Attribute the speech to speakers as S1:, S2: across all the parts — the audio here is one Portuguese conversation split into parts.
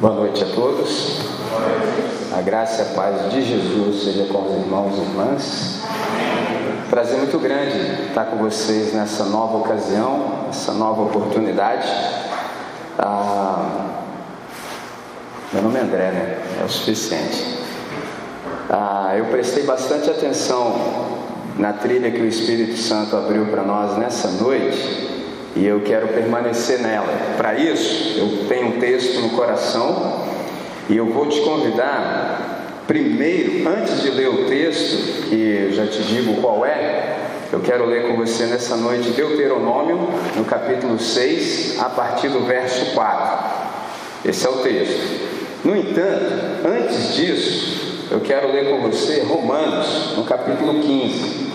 S1: Boa noite a todos. A graça e a paz de Jesus seja com os irmãos e irmãs. Prazer muito grande estar com vocês nessa nova ocasião, essa nova oportunidade. Ah, meu nome é André, né? É o suficiente. Ah, eu prestei bastante atenção na trilha que o Espírito Santo abriu para nós nessa noite e eu quero permanecer nela. Para isso, eu tenho um texto no coração e eu vou te convidar, primeiro, antes de ler o texto, que já te digo qual é, eu quero ler com você nessa noite Deuteronômio, no capítulo 6, a partir do verso 4. Esse é o texto. No entanto, antes disso, eu quero ler com você Romanos, no capítulo 15.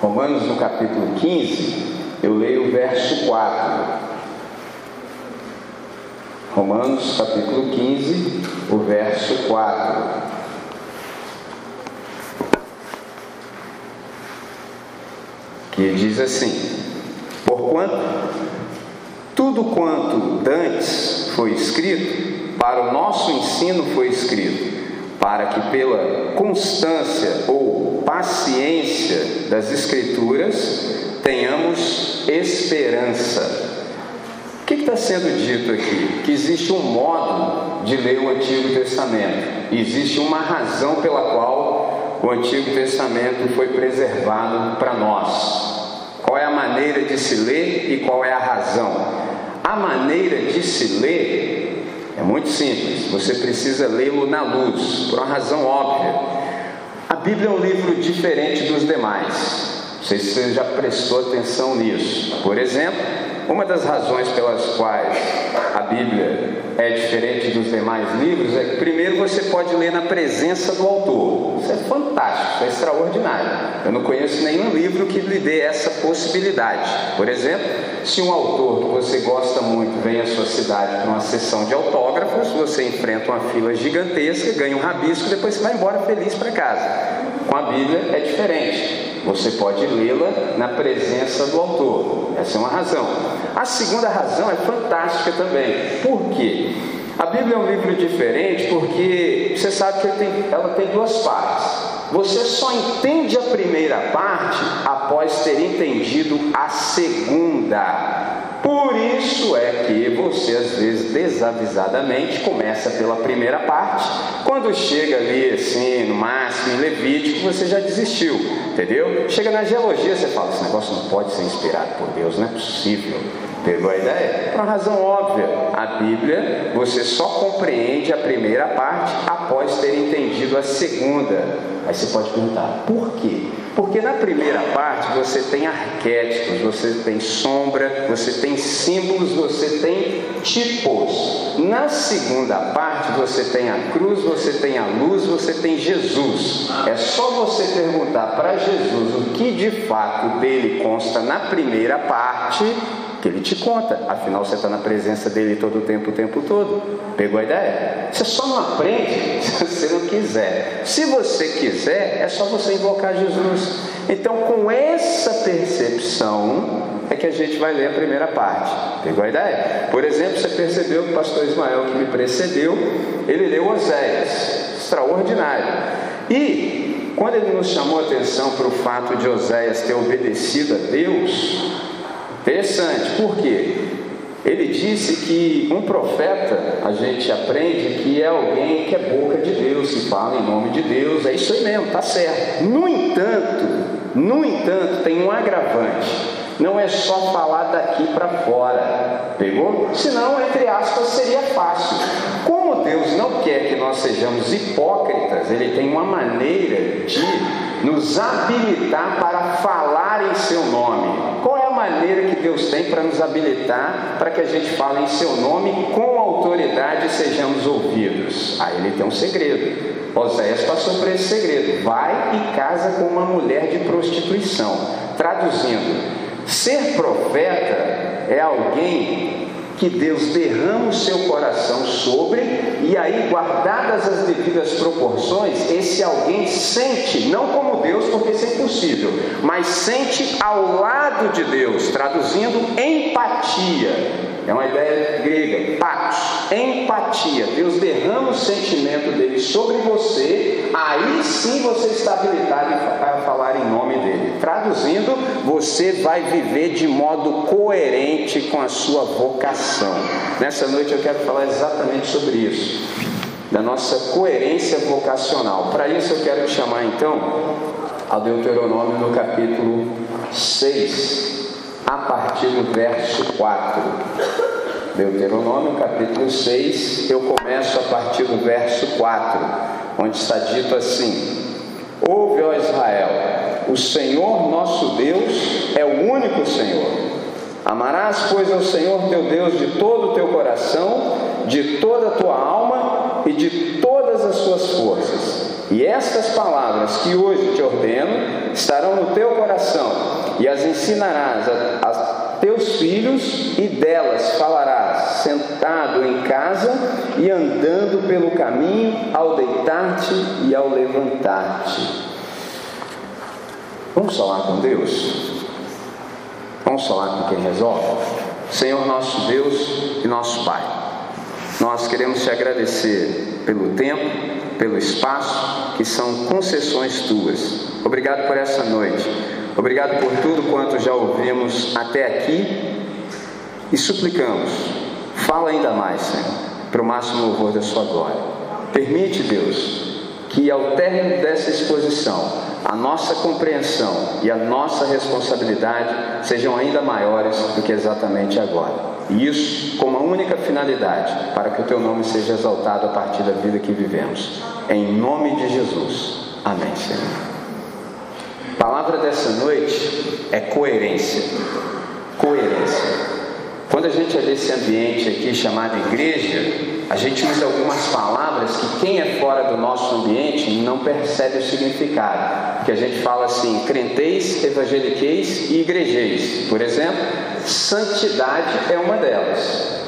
S1: Romanos, no capítulo 15, eu leio o verso 4. Romanos capítulo 15, o verso 4. Que diz assim: Porquanto tudo quanto dantes foi escrito, para o nosso ensino foi escrito, para que pela constância ou paciência das Escrituras tenhamos esperança. O que está sendo dito aqui? Que existe um modo de ler o Antigo Testamento, existe uma razão pela qual o Antigo Testamento foi preservado para nós. Qual é a maneira de se ler e qual é a razão? A maneira de se ler é muito simples, você precisa lê-lo na luz, por uma razão óbvia. A Bíblia é um livro diferente dos demais. Não sei se você já prestou atenção nisso. Por exemplo, uma das razões pelas quais a Bíblia é diferente dos demais livros é que, primeiro, você pode ler na presença do autor. Isso é fantástico, isso é extraordinário. Eu não conheço nenhum livro que lhe dê essa possibilidade. Por exemplo, se um autor que você gosta muito vem à sua cidade para uma sessão de autógrafos, você enfrenta uma fila gigantesca, ganha um rabisco e depois você vai embora feliz para casa. Com a Bíblia é diferente. Você pode lê-la na presença do autor. Essa é uma razão. A segunda razão é fantástica também. Por quê? A Bíblia é um livro diferente porque você sabe que tem, ela tem duas partes. Você só entende a primeira parte após ter entendido a segunda. Por isso é que você, às vezes, desavisadamente, começa pela primeira parte. Quando chega ali, assim, no máximo, em Levítico, você já desistiu, entendeu? Chega na geologia, você fala: esse negócio não pode ser inspirado por Deus, não é possível. Pegou a ideia? Por uma razão óbvia. A Bíblia, você só compreende a primeira parte após ter entendido a segunda. Aí você pode perguntar, por quê? Porque na primeira parte você tem arquétipos, você tem sombra, você tem símbolos, você tem tipos. Na segunda parte você tem a cruz, você tem a luz, você tem Jesus. É só você perguntar para Jesus o que de fato dele consta na primeira parte que ele te conta, afinal você está na presença dele todo o tempo, o tempo todo. Pegou a ideia? Você só não aprende se você não quiser. Se você quiser, é só você invocar Jesus. Então, com essa percepção, é que a gente vai ler a primeira parte. Pegou a ideia? Por exemplo, você percebeu que o pastor Ismael, que me precedeu, ele leu Oséias. Extraordinário. E, quando ele nos chamou a atenção para o fato de Oséias ter obedecido a Deus, Interessante, por quê? Ele disse que um profeta, a gente aprende que é alguém que é boca de Deus, que fala em nome de Deus, é isso aí mesmo, tá certo. No entanto, no entanto, tem um agravante. Não é só falar daqui para fora, pegou? Senão, entre aspas, seria fácil. Como Deus não quer que nós sejamos hipócritas, Ele tem uma maneira de nos habilitar para falar em Seu nome. Qual é maneira que Deus tem para nos habilitar para que a gente fale em seu nome com autoridade e sejamos ouvidos? Aí ele tem um segredo. Oséias passou por esse segredo. Vai e casa com uma mulher de prostituição. Traduzindo, ser profeta é alguém que Deus derrama o seu coração sobre, e aí, guardadas as devidas proporções, esse alguém sente, não como Deus, porque isso é impossível, mas sente ao lado de Deus, traduzindo empatia. É uma ideia grega, patos empatia. Deus derrama o sentimento dele sobre você, aí sim você está habilitado a falar em nome dele. Traduzindo, você vai viver de modo coerente com a sua vocação. Nessa noite eu quero falar exatamente sobre isso, da nossa coerência vocacional. Para isso eu quero te chamar então ao Deuteronômio no capítulo 6, a partir do verso 4. Deuteronômio capítulo 6, eu começo a partir do verso 4, onde está dito assim: Ouve, ó Israel, o Senhor nosso Deus é o único Senhor. Amarás, pois, ao Senhor teu Deus de todo o teu coração, de toda a tua alma e de todas as suas forças. E estas palavras que hoje te ordeno estarão no teu coração, e as ensinarás a, a teus filhos, e delas falarás, sentado em casa e andando pelo caminho, ao deitar-te e ao levantar-te. Vamos falar com Deus? Vamos falar com quem resolve? Senhor nosso Deus e nosso Pai, nós queremos te agradecer pelo tempo, pelo espaço, que são concessões tuas. Obrigado por essa noite. Obrigado por tudo quanto já ouvimos até aqui e suplicamos, fala ainda mais, Senhor, para o máximo louvor da Sua glória. Permite, Deus, que ao término dessa exposição, a nossa compreensão e a nossa responsabilidade sejam ainda maiores do que exatamente agora. E isso com uma única finalidade, para que o teu nome seja exaltado a partir da vida que vivemos. Em nome de Jesus. Amém, Senhor. A palavra dessa noite é coerência. Coerência. Quando a gente é desse ambiente aqui chamado igreja, a gente usa algumas palavras que quem é fora do nosso ambiente não percebe o significado. Que a gente fala assim, crenteis, evangeliqueis e igrejeis. Por exemplo, santidade é uma delas.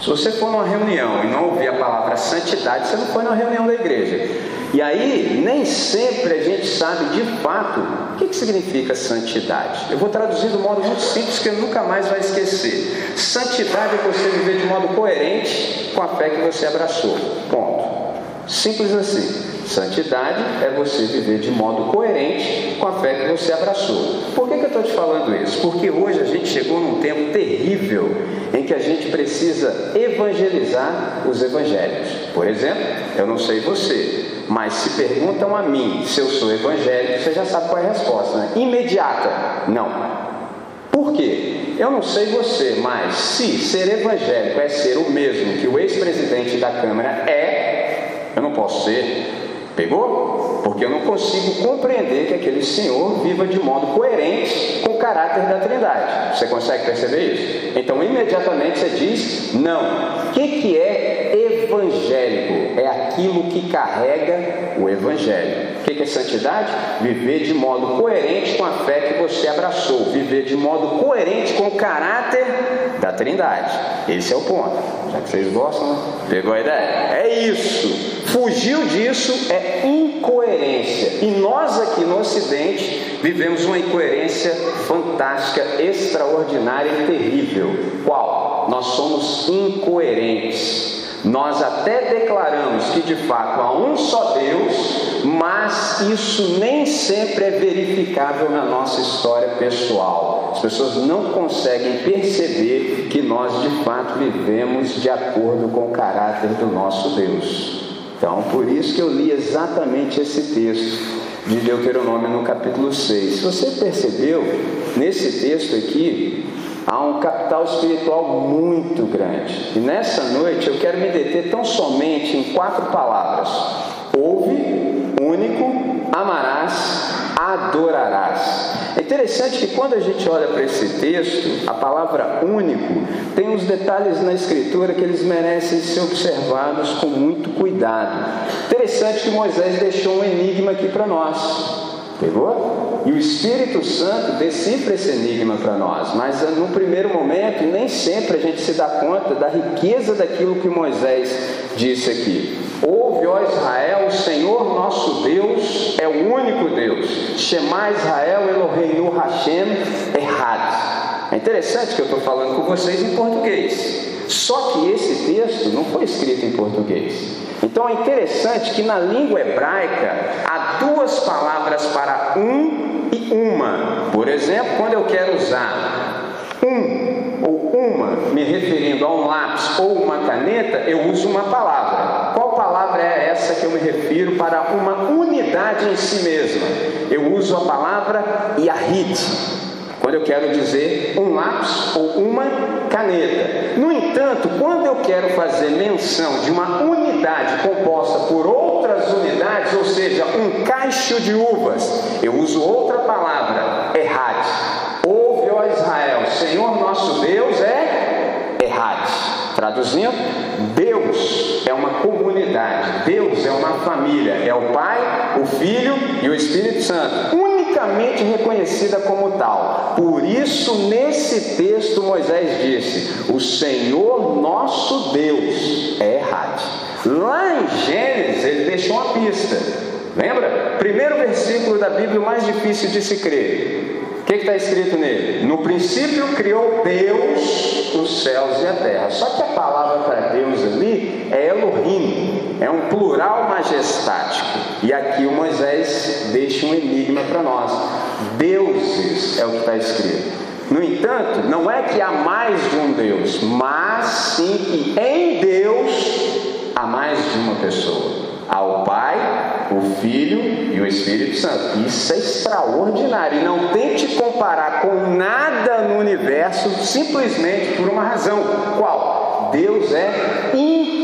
S1: Se você for numa reunião e não ouvir a palavra santidade, você não foi numa reunião da igreja. E aí, nem sempre a gente sabe de fato o que, que significa santidade. Eu vou traduzir de um modo muito simples que eu nunca mais vai esquecer. Santidade é você viver de modo coerente com a fé que você abraçou. Ponto. Simples assim. Santidade é você viver de modo coerente com a fé que você abraçou. Por que, que eu estou te falando isso? Porque hoje a gente chegou num tempo terrível em que a gente precisa evangelizar os evangélicos. Por exemplo, eu não sei você, mas se perguntam a mim se eu sou evangélico, você já sabe qual é a resposta, né? Imediata, não. Por quê? Eu não sei você, mas se ser evangélico é ser o mesmo que o ex-presidente da Câmara é, eu não posso ser. Pegou? Porque eu não consigo compreender que aquele senhor viva de modo coerente com o caráter da Trindade. Você consegue perceber isso? Então, imediatamente você diz: não. O que, que é evangélico? É aquilo que carrega o evangelho. O que, é santidade? Viver de modo coerente com a fé que você abraçou. Viver de modo coerente com o caráter da Trindade. Esse é o ponto. Já que vocês gostam, né? Pegou a ideia? É isso. Fugiu disso é incoerência. E nós aqui no Ocidente vivemos uma incoerência fantástica, extraordinária e terrível. Qual? Nós somos incoerentes. Nós até declaramos que de fato há um só Deus, mas isso nem sempre é verificável na nossa história pessoal. As pessoas não conseguem perceber que nós de fato vivemos de acordo com o caráter do nosso Deus. Então, por isso que eu li exatamente esse texto de Deuteronômio no capítulo 6. Se você percebeu, nesse texto aqui, há um capital espiritual muito grande. E nessa noite eu quero me deter tão somente em quatro palavras: ouve, único, amarás, adorarás. É interessante que quando a gente olha para esse texto, a palavra único tem uns detalhes na escritura que eles merecem ser observados com muito cuidado. Interessante que Moisés deixou um enigma aqui para nós. Pegou? E o Espírito Santo decifra esse enigma para nós, mas no primeiro momento nem sempre a gente se dá conta da riqueza daquilo que Moisés disse aqui. Ouve, ó Israel, o Senhor nosso Deus é o único Deus. Shema Israel Eloheinu Hashem Errad. É interessante que eu estou falando com vocês em português. Só que esse texto não foi escrito em português. Então é interessante que na língua hebraica há duas palavras para um uma. Por exemplo, quando eu quero usar um ou uma, me referindo a um lápis ou uma caneta, eu uso uma palavra. Qual palavra é essa que eu me refiro para uma unidade em si mesma? Eu uso a palavra Yahid quando eu quero dizer um lápis ou uma caneta. No entanto, quando eu quero fazer menção de uma unidade composta por outras unidades, ou seja, um caixo de uvas, eu uso outra palavra, errad. Ouve, ó Israel, Senhor nosso Deus é errad. Traduzindo, Deus é uma comunidade, Deus é uma família, é o Pai, o Filho e o Espírito Santo unicamente reconhecida como tal. Por isso, nesse texto, Moisés disse: O Senhor nosso Deus é errado. Lá em Gênesis, ele deixou uma pista. Lembra? Primeiro versículo da Bíblia, o mais difícil de se crer. O que está escrito nele? No princípio criou Deus os céus e a terra. Só que a palavra para Deus ali é Elohim, é um plural majestático. E aqui o Moisés deixa um enigma para nós. Deuses é o que está escrito. No entanto, não é que há mais de um Deus, mas sim que em Deus há mais de uma pessoa. Há o Pai, o Filho e o Espírito Santo. Isso é extraordinário. E não tente comparar com nada no universo simplesmente por uma razão. Qual? Deus é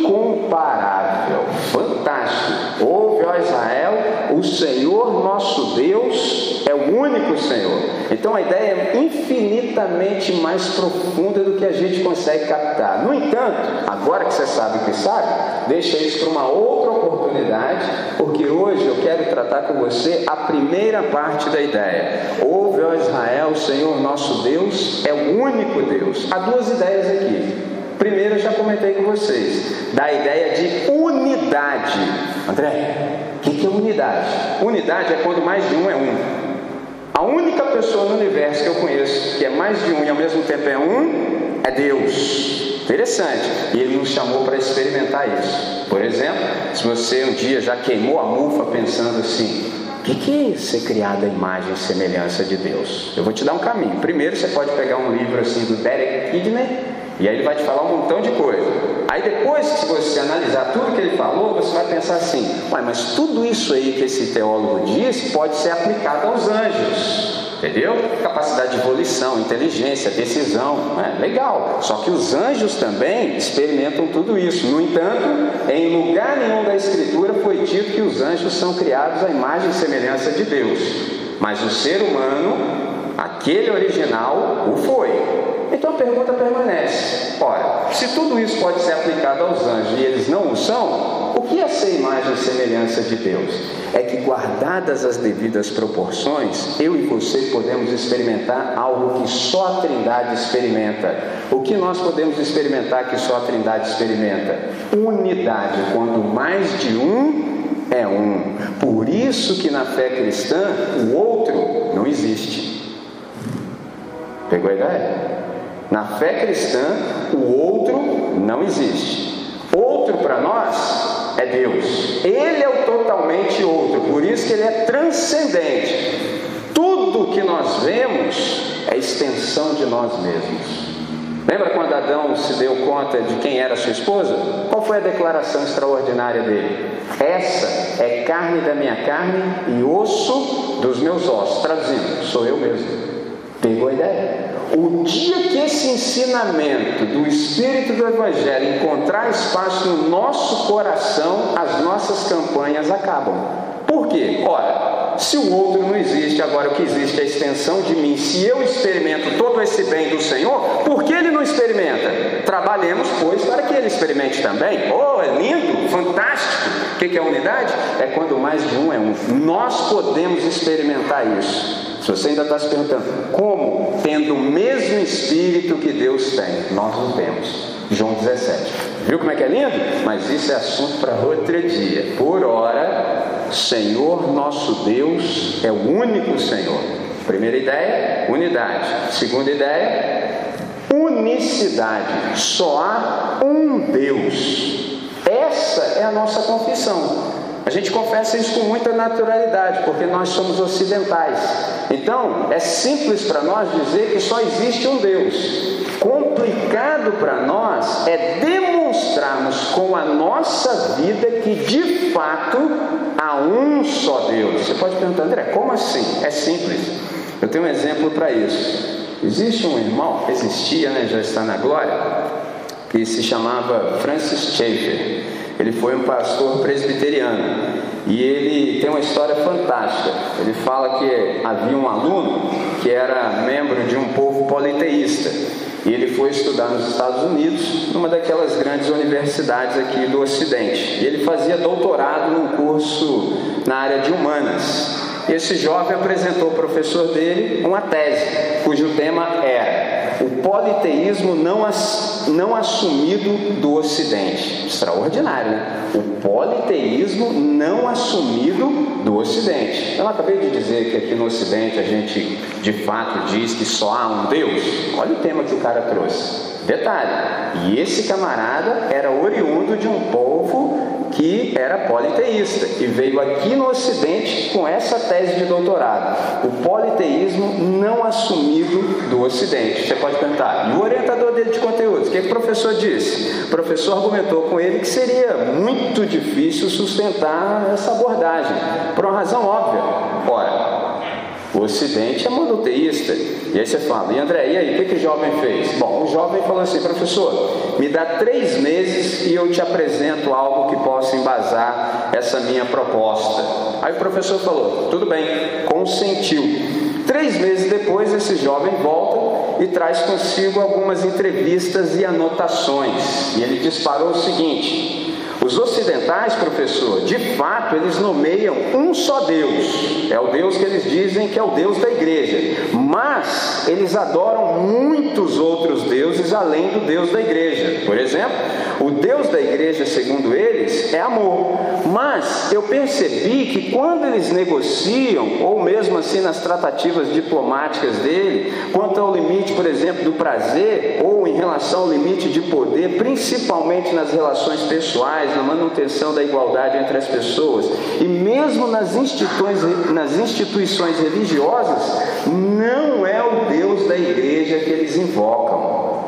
S1: incomparável. Fantástico. Ouve, ó Israel, o Senhor nosso Deus é o único Senhor. Então a ideia é infinitamente mais profunda do que a gente consegue captar. No entanto, agora que você sabe o que sabe, deixa isso para uma outra oportunidade, porque hoje eu quero tratar com você a primeira parte da ideia. Ouve, ó Israel, o Senhor nosso Deus é o único Deus. Há duas ideias aqui. Primeiro eu já comentei com vocês, da ideia de unidade. André, o que é unidade? Unidade é quando mais de um é um. A única pessoa no universo que eu conheço que é mais de um e ao mesmo tempo é um é Deus. Interessante. E ele nos chamou para experimentar isso. Por exemplo, se você um dia já queimou a mufa pensando assim, o que é ser criado à imagem e semelhança de Deus? Eu vou te dar um caminho. Primeiro, você pode pegar um livro assim do Derek Kidney e aí ele vai te falar um montão de coisa. Aí depois que você analisar tudo que ele falou, você vai pensar assim: mas tudo isso aí que esse teólogo disse pode ser aplicado aos anjos. Entendeu? Capacidade de volição, inteligência, decisão. É, legal. Só que os anjos também experimentam tudo isso. No entanto, em lugar nenhum da Escritura foi dito que os anjos são criados à imagem e semelhança de Deus. Mas o ser humano, aquele original, o foi. Então a pergunta permanece: ora, se tudo isso pode ser aplicado aos anjos e eles não o são, o que é ser imagem e semelhança de Deus? É que, guardadas as devidas proporções, eu e você podemos experimentar algo que só a Trindade experimenta. O que nós podemos experimentar que só a Trindade experimenta? Unidade, quando mais de um é um. Por isso que na fé cristã o outro não existe. Pegou a ideia? Na fé cristã, o outro não existe. Outro para nós é Deus. Ele é o totalmente outro, por isso que ele é transcendente. Tudo que nós vemos é extensão de nós mesmos. Lembra quando Adão se deu conta de quem era sua esposa? Qual foi a declaração extraordinária dele? Essa é carne da minha carne e osso dos meus ossos. Traduzindo, sou eu mesmo. Pegou a ideia? O dia que esse ensinamento do Espírito do Evangelho encontrar espaço no nosso coração, as nossas campanhas acabam. Por quê? Ora, se o outro não existe, agora o que existe é a extensão de mim. Se eu experimento todo esse bem do Senhor, por que ele não experimenta? Trabalhemos, pois, para que ele experimente também. Oh, é lindo, fantástico. O que é unidade? É quando mais de um é um. Nós podemos experimentar isso. Se você ainda está se perguntando, como? Tendo o mesmo Espírito que Deus tem. Nós o temos. João 17. Viu como é que é lindo? Mas isso é assunto para outro dia. Por hora, Senhor nosso Deus é o único Senhor. Primeira ideia, unidade. Segunda ideia, unicidade. Só há um Deus. é a nossa confissão. A gente confessa isso com muita naturalidade, porque nós somos ocidentais. Então, é simples para nós dizer que só existe um Deus. Complicado para nós é demonstrarmos com a nossa vida que de fato há um só Deus. Você pode perguntar, André, como assim? É simples. Eu tenho um exemplo para isso. Existe um irmão, existia, né, já está na glória, que se chamava Francis Schaeffer. Ele foi um pastor presbiteriano e ele tem uma história fantástica. Ele fala que havia um aluno que era membro de um povo politeísta e ele foi estudar nos Estados Unidos, numa daquelas grandes universidades aqui do Ocidente. E ele fazia doutorado num curso na área de humanas. Esse jovem apresentou ao professor dele uma tese, cujo tema era o politeísmo não, ass, não assumido do Ocidente. Extraordinário, né? O politeísmo não assumido do Ocidente. Eu acabei de dizer que aqui no Ocidente a gente de fato diz que só há um Deus. Olha o tema que o cara trouxe. Detalhe, e esse camarada era oriundo de um povo que era politeísta e veio aqui no Ocidente com essa tese de doutorado. O politeísmo não assumido do Ocidente. Você pode perguntar, e o orientador dele de conteúdos? O que, que o professor disse? O professor argumentou com ele que seria muito difícil sustentar essa abordagem, por uma razão óbvia. Ora, o Ocidente é monoteísta. E aí você fala, e André, e aí, o que, que o jovem fez? Bom, o jovem falou assim, professor, me dá três meses e eu te apresento algo que possa embasar essa minha proposta. Aí o professor falou, tudo bem, consentiu. Três meses depois, esse jovem volta e traz consigo algumas entrevistas e anotações. E ele disparou o seguinte: os ocidentais, professor, de fato, eles nomeiam um só Deus. É o Deus que eles dizem que é o Deus da igreja. Mas eles adoram muitos outros deuses além do Deus da igreja. Por exemplo, o Deus da igreja, segundo eles, é amor. Mas eu percebi que quando eles negociam, ou mesmo assim nas tratativas diplomáticas dele, quanto ao limite, por exemplo, do prazer, ou em relação ao limite de poder, principalmente nas relações pessoais, na manutenção da igualdade entre as pessoas, e mesmo nas instituições, nas instituições religiosas, não é o Deus da igreja que eles invocam.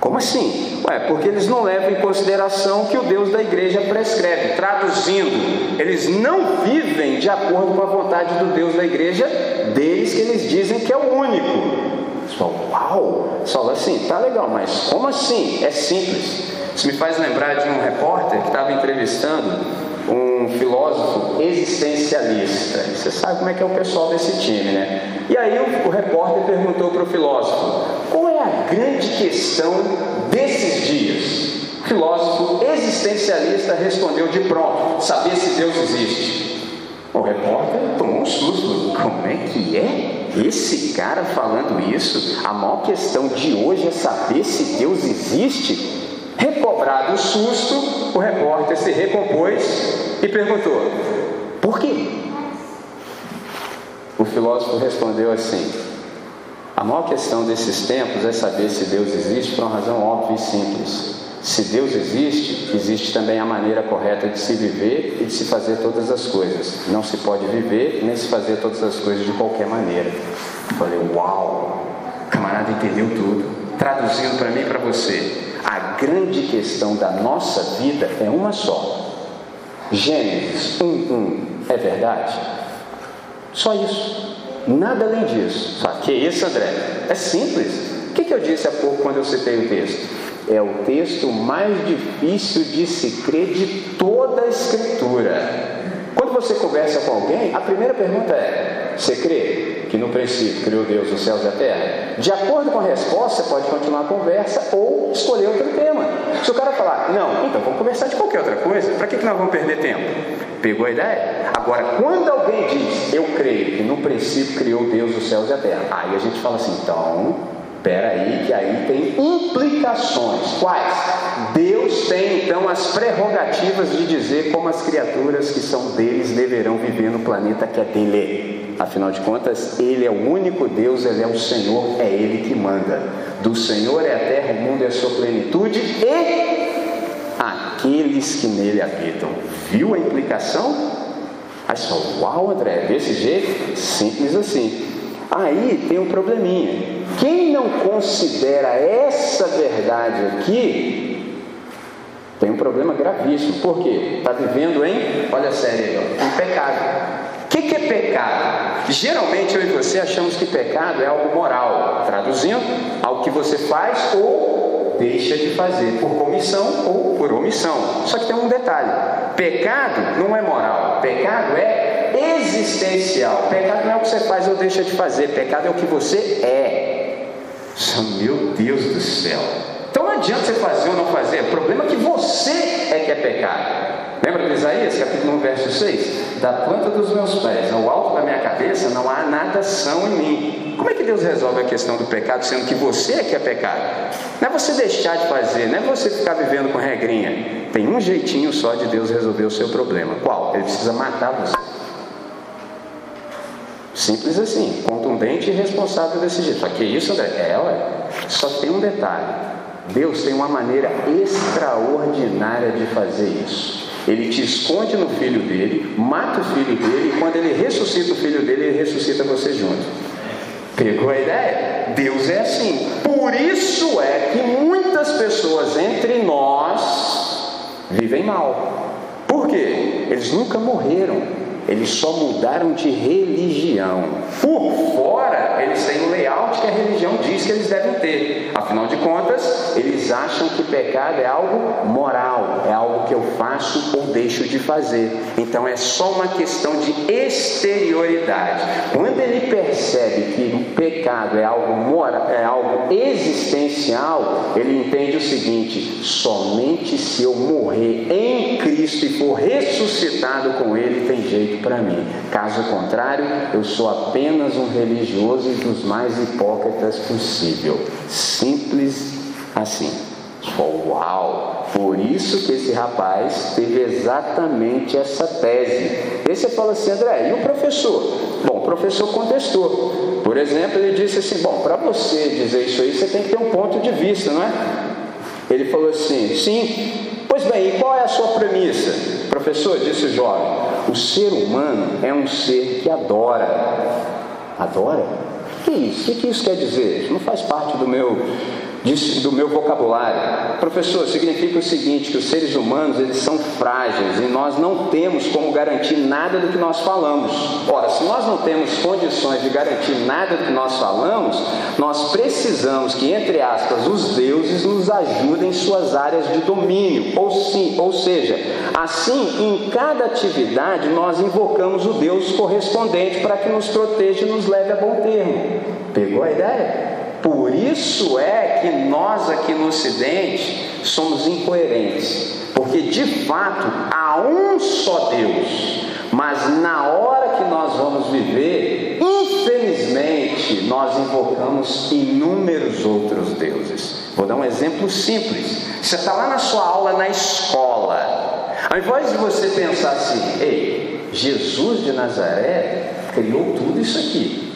S1: Como assim? Ué, porque eles não levam em consideração que o Deus da igreja prescreve. Traduzindo, eles não vivem de acordo com a vontade do Deus da igreja deles, que eles dizem que é o único. Pessoal, uau! Fala assim, tá legal, mas como assim? É simples. Isso me faz lembrar de um repórter que estava entrevistando um filósofo existencialista. Você sabe como é que é o pessoal desse time, né? E aí o, o repórter perguntou para o filósofo: qual é a grande questão desses dias? O filósofo existencialista respondeu de pronto: saber se Deus existe. O repórter tomou um susto. Como é que é? Esse cara falando isso? A maior questão de hoje é saber se Deus existe? Recobrado o susto, o repórter se recompôs e perguntou: Por quê? O filósofo respondeu assim: A maior questão desses tempos é saber se Deus existe por uma razão óbvia e simples. Se Deus existe, existe também a maneira correta de se viver e de se fazer todas as coisas. Não se pode viver nem se fazer todas as coisas de qualquer maneira. Eu falei, uau! O camarada entendeu tudo. Traduzindo para mim e para você, grande questão da nossa vida é uma só. Gênesis 1, 1 é verdade? Só isso. Nada além disso. Só que isso, André? É simples. O que eu disse há pouco quando eu citei o texto? É o texto mais difícil de se crer de toda a Escritura. Quando você conversa com alguém, a primeira pergunta é: Você crê? que no princípio criou Deus os céus e a terra? De acordo com a resposta, você pode continuar a conversa ou escolher outro tema. Se o cara falar, não, então vamos conversar de qualquer outra coisa, para que, que nós vamos perder tempo? Pegou a ideia? Agora, quando alguém diz, eu creio que no princípio criou Deus os céus e a terra, aí a gente fala assim, então, Espera aí, que aí tem implicações. Quais? Deus tem então as prerrogativas de dizer como as criaturas que são deles deverão viver no planeta que é dele. Afinal de contas, Ele é o único Deus, Ele é o Senhor, é Ele que manda. Do Senhor é a terra, o mundo é a sua plenitude e aqueles que nele habitam. Viu a implicação? Aí só, uau, André, desse jeito? Simples assim. Aí tem um probleminha. Quem não considera essa verdade aqui, tem um problema gravíssimo. Por quê? Está vivendo em, olha a série aí, pecado. O que, que é pecado? Geralmente eu e você achamos que pecado é algo moral. Traduzindo, algo que você faz ou deixa de fazer, por comissão ou por omissão. Só que tem um detalhe: pecado não é moral, pecado é existencial. Pecado não é o que você faz ou deixa de fazer, pecado é o que você é. Meu Deus do céu. Então não adianta você fazer ou não fazer, o problema é que você é que é pecado. Lembra de Isaías, capítulo 1, verso 6? Da planta dos meus pés ao alto da minha cabeça não há nada são em mim. Como é que Deus resolve a questão do pecado, sendo que você é que é pecado? Não é você deixar de fazer, não é você ficar vivendo com regrinha. Tem um jeitinho só de Deus resolver o seu problema. Qual? Ele precisa matar você. Simples assim, contundente e responsável desse jeito. Só que isso, André? É, ué. Só tem um detalhe. Deus tem uma maneira extraordinária de fazer isso. Ele te esconde no filho dele, mata o filho dele, e quando ele ressuscita o filho dele, ele ressuscita você junto. Pegou a ideia? Deus é assim. Por isso é que muitas pessoas entre nós vivem mal. Por quê? Eles nunca morreram. Eles só mudaram de religião. Por fora, eles têm o layout que a religião diz que eles devem ter. Afinal de contas, eles acham que pecado é algo moral, é algo que eu faço ou deixo de fazer. Então é só uma questão de exterioridade. Quando ele percebe que o pecado é algo moral, é algo existencial, ele entende o seguinte: somente se eu morrer em Cristo e for ressuscitado com ele, tem jeito para mim. Caso contrário, eu sou apenas um religioso e dos mais hipócritas possível. Simples assim. Uau! Por isso que esse rapaz teve exatamente essa tese. Aí você fala assim, André, e o professor? Bom, o professor contestou. Por exemplo, ele disse assim: Bom, para você dizer isso aí, você tem que ter um ponto de vista, não é? Ele falou assim: Sim, pois bem, e qual é a sua premissa? Professor, disse o jovem, o ser humano é um ser que adora. Adora? O que é isso? O que isso quer dizer? Isso não faz parte do meu do meu vocabulário. Professor, significa o seguinte, que os seres humanos eles são frágeis e nós não temos como garantir nada do que nós falamos. Ora, se nós não temos condições de garantir nada do que nós falamos, nós precisamos que, entre aspas, os deuses nos ajudem em suas áreas de domínio. Ou, sim, ou seja, assim, em cada atividade nós invocamos o Deus correspondente para que nos proteja e nos leve a bom termo. Pegou a ideia? Por isso é que nós aqui no Ocidente somos incoerentes, porque de fato há um só Deus, mas na hora que nós vamos viver, infelizmente, nós invocamos inúmeros outros deuses. Vou dar um exemplo simples. Você está lá na sua aula na escola, ao invés de você pensar assim, ei, Jesus de Nazaré criou tudo isso aqui.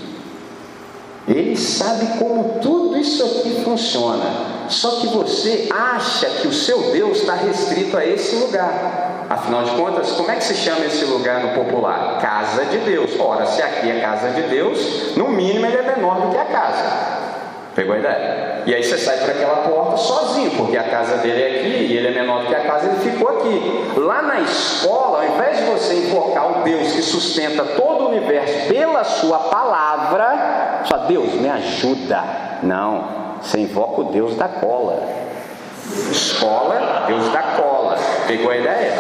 S1: Ele sabe como tudo isso aqui funciona. Só que você acha que o seu Deus está restrito a esse lugar. Afinal de contas, como é que se chama esse lugar no popular? Casa de Deus. Ora, se aqui é casa de Deus, no mínimo ele é menor do que a casa. Pegou a ideia? E aí você sai por aquela porta sozinho, porque a casa dele é aqui e ele é menor do que a casa, ele ficou aqui. Lá na escola, ao invés de você invocar o Deus que sustenta todo o universo pela sua palavra, só Deus me ajuda. Não, você invoca o Deus da cola. Escola, Deus da cola. Pegou a ideia?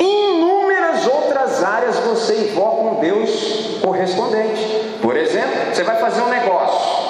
S1: Inúmeras outras áreas você invoca um Deus correspondente. Por exemplo, você vai fazer um negócio.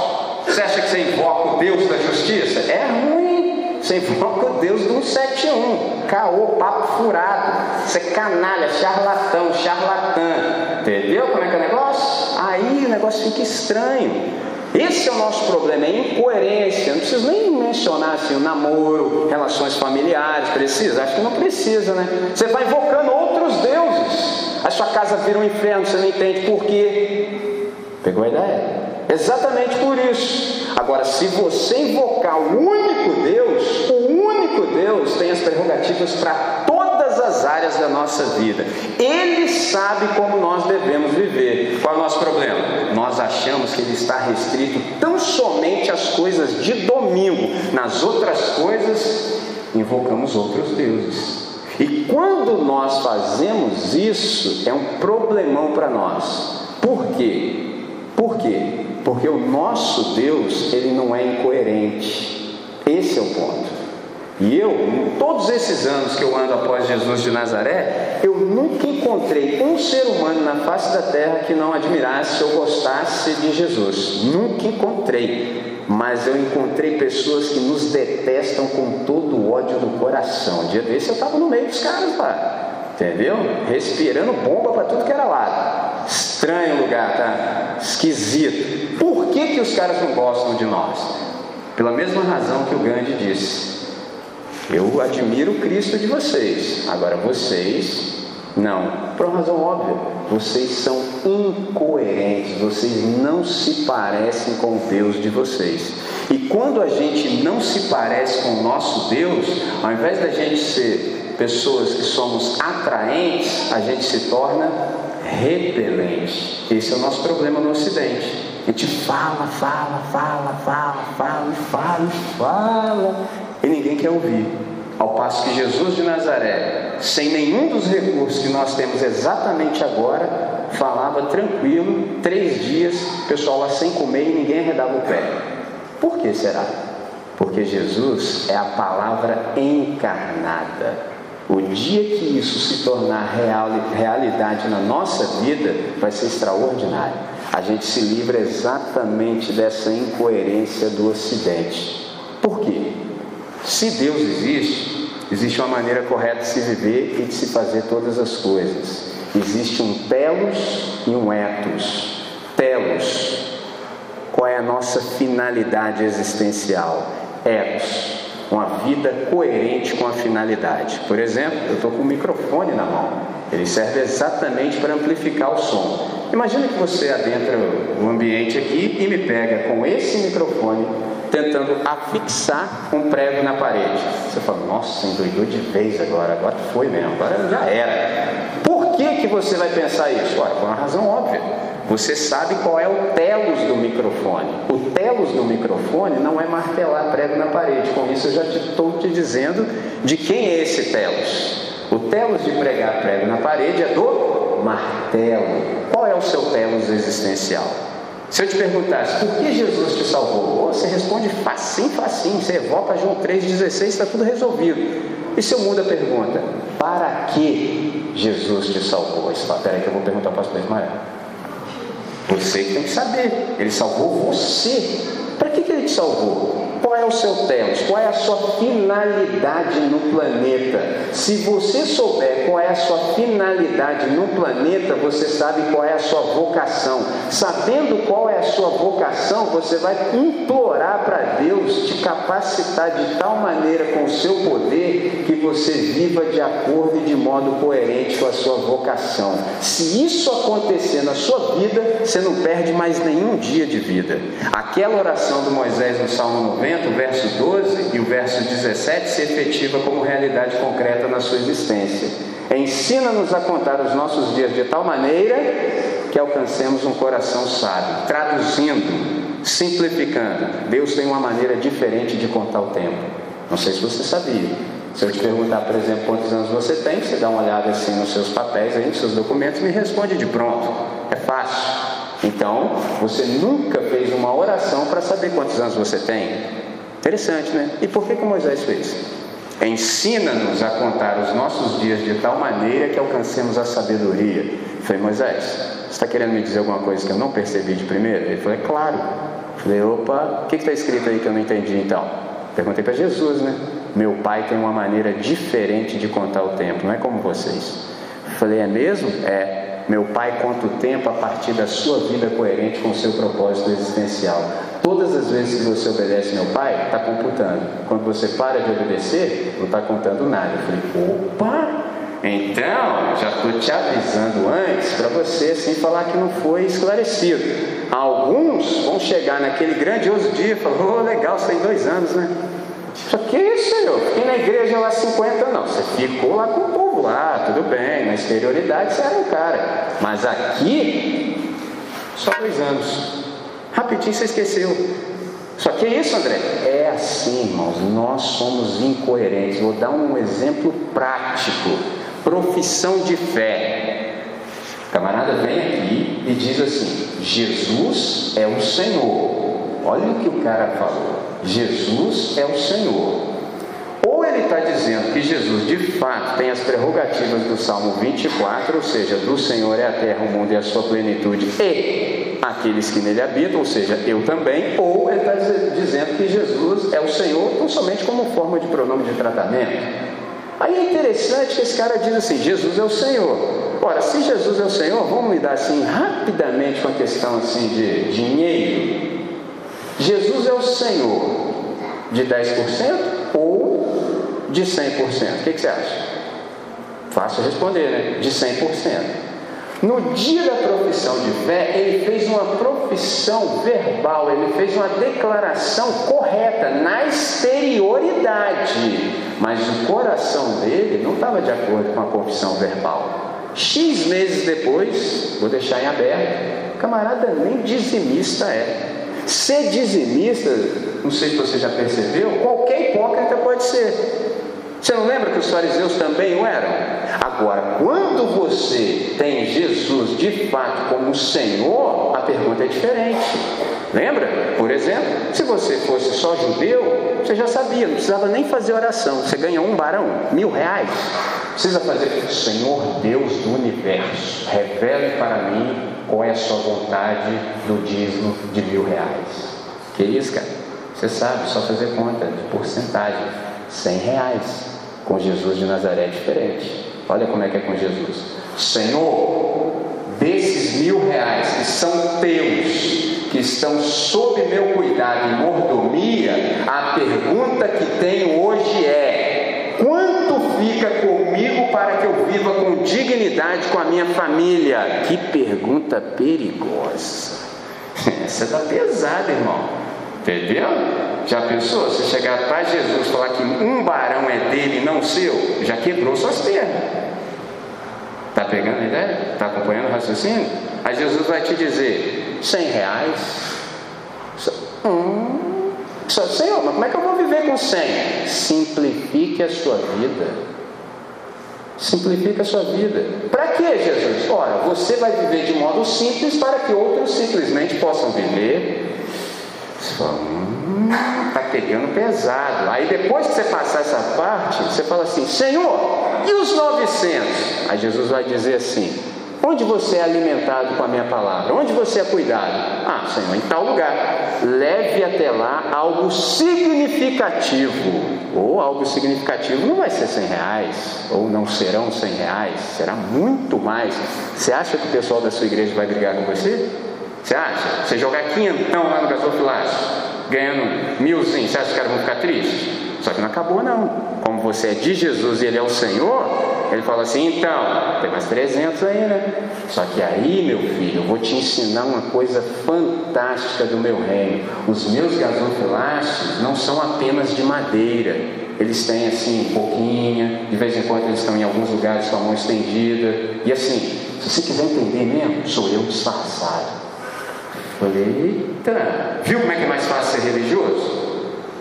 S1: Você acha que você invoca o Deus da justiça? É ruim. Você invoca o Deus do 171. Caô, papo furado. Você é canalha, charlatão, charlatã. Entendeu como é que é o negócio? Aí o negócio fica estranho. Esse é o nosso problema, é incoerência. Não preciso nem mencionar assim, o namoro, relações familiares, precisa? Acho que não precisa, né? Você vai invocando outros deuses. A sua casa vira um inferno, você não entende por quê. Pegou a ideia? Exatamente por isso. Agora, se você invocar o único Deus, o único Deus tem as prerrogativas para todas as áreas da nossa vida. Ele sabe como nós devemos viver. Qual é o nosso problema? Nós achamos que ele está restrito tão somente às coisas de domingo. Nas outras coisas, invocamos outros deuses. E quando nós fazemos isso, é um problemão para nós. Por quê? Por quê? Porque o nosso Deus, ele não é incoerente. Esse é o ponto. E eu, em todos esses anos que eu ando após Jesus de Nazaré, eu nunca encontrei um ser humano na face da terra que não admirasse ou gostasse de Jesus. Nunca encontrei. Mas eu encontrei pessoas que nos detestam com todo o ódio do coração. Dia desse eu estava no meio dos caras lá. Entendeu? Respirando bomba para tudo que era lado. Estranho lugar, tá? Esquisito. Por que, que os caras não gostam de nós? Pela mesma razão que o Gandhi disse eu admiro o Cristo de vocês, agora vocês não. Por uma razão óbvia, vocês são incoerentes, vocês não se parecem com o Deus de vocês. E quando a gente não se parece com o nosso Deus, ao invés da gente ser pessoas que somos atraentes, a gente se torna repelente. Esse é o nosso problema no Ocidente. A gente fala, fala, fala, fala, fala, fala, fala, e ninguém quer ouvir. Ao passo que Jesus de Nazaré, sem nenhum dos recursos que nós temos exatamente agora, falava tranquilo, três dias, pessoal lá sem comer e ninguém arredava o pé. Por que será? Porque Jesus é a palavra encarnada. O dia que isso se tornar real, realidade na nossa vida, vai ser extraordinário. A gente se livra exatamente dessa incoerência do Ocidente. Por quê? Se Deus existe, existe uma maneira correta de se viver e de se fazer todas as coisas. Existe um telos e um etos. Telos, qual é a nossa finalidade existencial? Etos, uma vida coerente com a finalidade. Por exemplo, eu estou com o microfone na mão. Ele serve exatamente para amplificar o som. Imagina que você adentra o ambiente aqui e me pega com esse microfone tentando afixar um prego na parede. Você fala, nossa, endoidou de vez agora, agora foi mesmo, agora já era. Por que, que você vai pensar isso? Olha, por uma razão óbvia. Você sabe qual é o telos do microfone. O telos do microfone não é martelar prego na parede. Com isso eu já estou te, te dizendo de quem é esse telos. O telos de pregar prego na parede é do martelo. Qual é o seu telos existencial? Se eu te perguntasse por que Jesus te salvou, você responde facinho, facinho. Você evoca João 3,16, está tudo resolvido. E se eu mudo a pergunta, para que Jesus te salvou? Fala, peraí que eu vou perguntar para o pastor Ismael. Você tem que saber. Ele salvou você. Para que, que ele te salvou? Qual é o seu telos? Qual é a sua finalidade no planeta? Se você souber qual é a sua finalidade no planeta, você sabe qual é a sua vocação. Sabendo qual é a sua vocação, você vai implorar para Deus te capacitar de tal maneira com o seu poder que você viva de acordo e de modo coerente com a sua vocação. Se isso acontecer na sua vida, você não perde mais nenhum dia de vida. Aquela oração do Moisés no Salmo 90 o verso 12 e o verso 17 se efetiva como realidade concreta na sua existência. Ensina-nos a contar os nossos dias de tal maneira que alcancemos um coração sábio. Traduzindo, simplificando, Deus tem uma maneira diferente de contar o tempo. Não sei se você sabia. Se eu te perguntar, por exemplo, quantos anos você tem, você dá uma olhada assim nos seus papéis, aí, nos seus documentos, me responde de pronto. É fácil. Então, você nunca fez uma oração para saber quantos anos você tem. Interessante, né? E por que, que Moisés fez? Ensina-nos a contar os nossos dias de tal maneira que alcancemos a sabedoria. Falei, Moisés, você está querendo me dizer alguma coisa que eu não percebi de primeira? Ele falou, é claro. Falei, opa, o que está escrito aí que eu não entendi então? Perguntei para Jesus, né? Meu pai tem uma maneira diferente de contar o tempo, não é como vocês. Falei, é mesmo? É. Meu pai conta o tempo a partir da sua vida coerente com o seu propósito existencial. Todas as vezes que você obedece meu pai, está computando. Quando você para de obedecer, não está contando nada. Eu falei, opa! Então, já estou te avisando antes para você assim falar que não foi esclarecido. Alguns vão chegar naquele grandioso dia e falar, oh, legal, você tem dois anos, né? Só que isso, Senhor, fiquei na igreja lá 50 não. Você ficou lá com o povo lá, tudo bem, na exterioridade você era um cara. Mas aqui, só dois anos. Rapidinho você esqueceu. Só que é isso, André? É assim, irmãos, nós somos incoerentes. Vou dar um exemplo prático. Profissão de fé. O camarada vem aqui e diz assim: Jesus é o Senhor. Olha o que o cara falou. Jesus é o Senhor. Ele está dizendo que Jesus de fato tem as prerrogativas do Salmo 24, ou seja, do Senhor é a terra, o mundo e a sua plenitude, e aqueles que nele habitam, ou seja, eu também, ou ele está dizendo que Jesus é o Senhor, não somente como forma de pronome de tratamento. Aí é interessante que esse cara diz assim: Jesus é o Senhor. Ora, se Jesus é o Senhor, vamos lidar assim rapidamente com a questão assim de dinheiro. Jesus é o Senhor de 10% ou de 100%? O que, que você acha? Fácil responder, né? De 100%. No dia da profissão de fé, ele fez uma profissão verbal, ele fez uma declaração correta na exterioridade, mas o coração dele não estava de acordo com a confissão verbal. X meses depois, vou deixar em aberto, camarada nem dizimista é. Ser dizimista, não sei se você já percebeu, qualquer hipócrita pode ser. Você não lembra que os fariseus também o eram? Agora, quando você tem Jesus de fato como Senhor, a pergunta é diferente. Lembra? Por exemplo, se você fosse só judeu, você já sabia, não precisava nem fazer oração. Você ganha um barão, mil reais. Precisa fazer, Senhor Deus do universo, revele para mim qual é a sua vontade no dízimo de mil reais. Que isso, cara? Você sabe, só fazer conta de porcentagem. Cem reais. Com Jesus de Nazaré é diferente. Olha como é que é com Jesus. Senhor, desses mil reais que são teus, que estão sob meu cuidado e mordomia, a pergunta que tenho hoje é: quanto fica comigo para que eu viva com dignidade com a minha família? Que pergunta perigosa. Essa está pesada, irmão. Entendeu? Já pensou? Você chegar para Jesus e falar que um barão é dele e não seu, já quebrou suas pernas. Está pegando a ideia? Está acompanhando o raciocínio? Aí Jesus vai te dizer: 100 reais. Hum, Senhor, mas como é que eu vou viver com 100? Simplifique a sua vida. Simplifique a sua vida. Para que, Jesus? Ora, você vai viver de modo simples para que outros simplesmente possam viver. Hum, está pegando pesado. Aí depois que você passar essa parte, você fala assim: Senhor, e os 900? Aí Jesus vai dizer assim: Onde você é alimentado com a minha palavra? Onde você é cuidado? Ah, Senhor, em tal lugar. Leve até lá algo significativo. Ou algo significativo não vai ser 100 reais, ou não serão 100 reais, será muito mais. Você acha que o pessoal da sua igreja vai brigar com você? Você acha? Você jogar quinhentão lá no gasofilácio, ganhando milzinho, você acha que os caras vão ficar tristes? Só que não acabou não. Como você é de Jesus e Ele é o Senhor, Ele fala assim, então, tem mais 300 aí, né? Só que aí, meu filho, eu vou te ensinar uma coisa fantástica do meu reino. Os meus gasofilastes não são apenas de madeira. Eles têm assim, pouquinha, de vez em quando eles estão em alguns lugares com a mão estendida. E assim, se você quiser entender mesmo, sou eu disfarçado. Falei, eita, viu como é que é mais fácil ser religioso?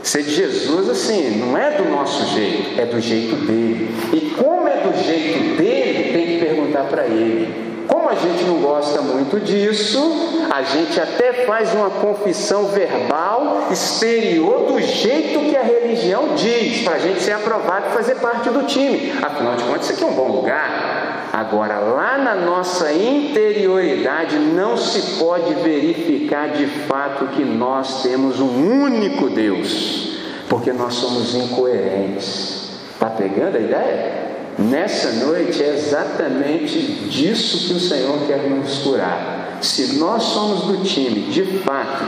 S1: Ser de Jesus, assim, não é do nosso jeito, é do jeito dele. E como é do jeito dele, tem que perguntar para ele. Como a gente não gosta muito disso, a gente até faz uma confissão verbal exterior do jeito que a religião diz, para a gente ser aprovado e fazer parte do time. Afinal de contas, isso aqui é um bom lugar. Agora, lá na nossa interioridade, não se pode verificar de fato que nós temos um único Deus, porque nós somos incoerentes. Está pegando a ideia? Nessa noite é exatamente disso que o Senhor quer nos curar. Se nós somos do time, de fato,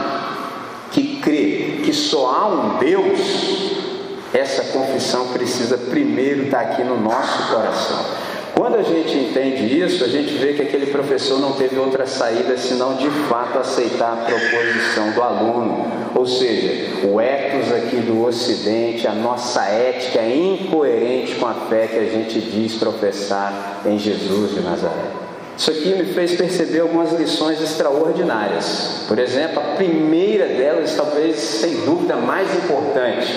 S1: que crê que só há um Deus, essa confissão precisa primeiro estar aqui no nosso coração. Quando a gente entende isso, a gente vê que aquele professor não teve outra saída senão de fato aceitar a proposição do aluno. Ou seja, o ethos aqui do Ocidente, a nossa ética é incoerente com a fé que a gente diz professar em Jesus de Nazaré. Isso aqui me fez perceber algumas lições extraordinárias. Por exemplo, a primeira delas, talvez sem dúvida mais importante: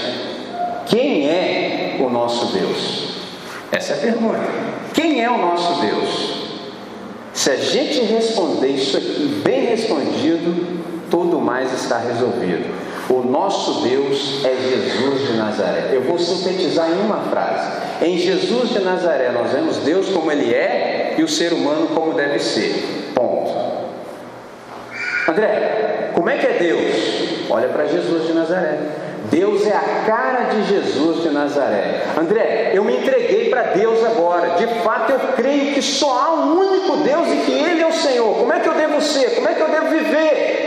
S1: quem é o nosso Deus? Essa é a pergunta. Quem é o nosso Deus? Se a gente responder isso aqui bem respondido, tudo mais está resolvido. O nosso Deus é Jesus de Nazaré. Eu vou sintetizar em uma frase. Em Jesus de Nazaré, nós vemos Deus como Ele é e o ser humano como deve ser. Ponto. André, como é que é Deus? Olha para Jesus de Nazaré. Deus é a cara de Jesus de Nazaré. André, eu me entreguei para Deus agora. De fato, eu creio que só há um único Deus e que Ele é o Senhor. Como é que eu devo ser? Como é que eu devo viver?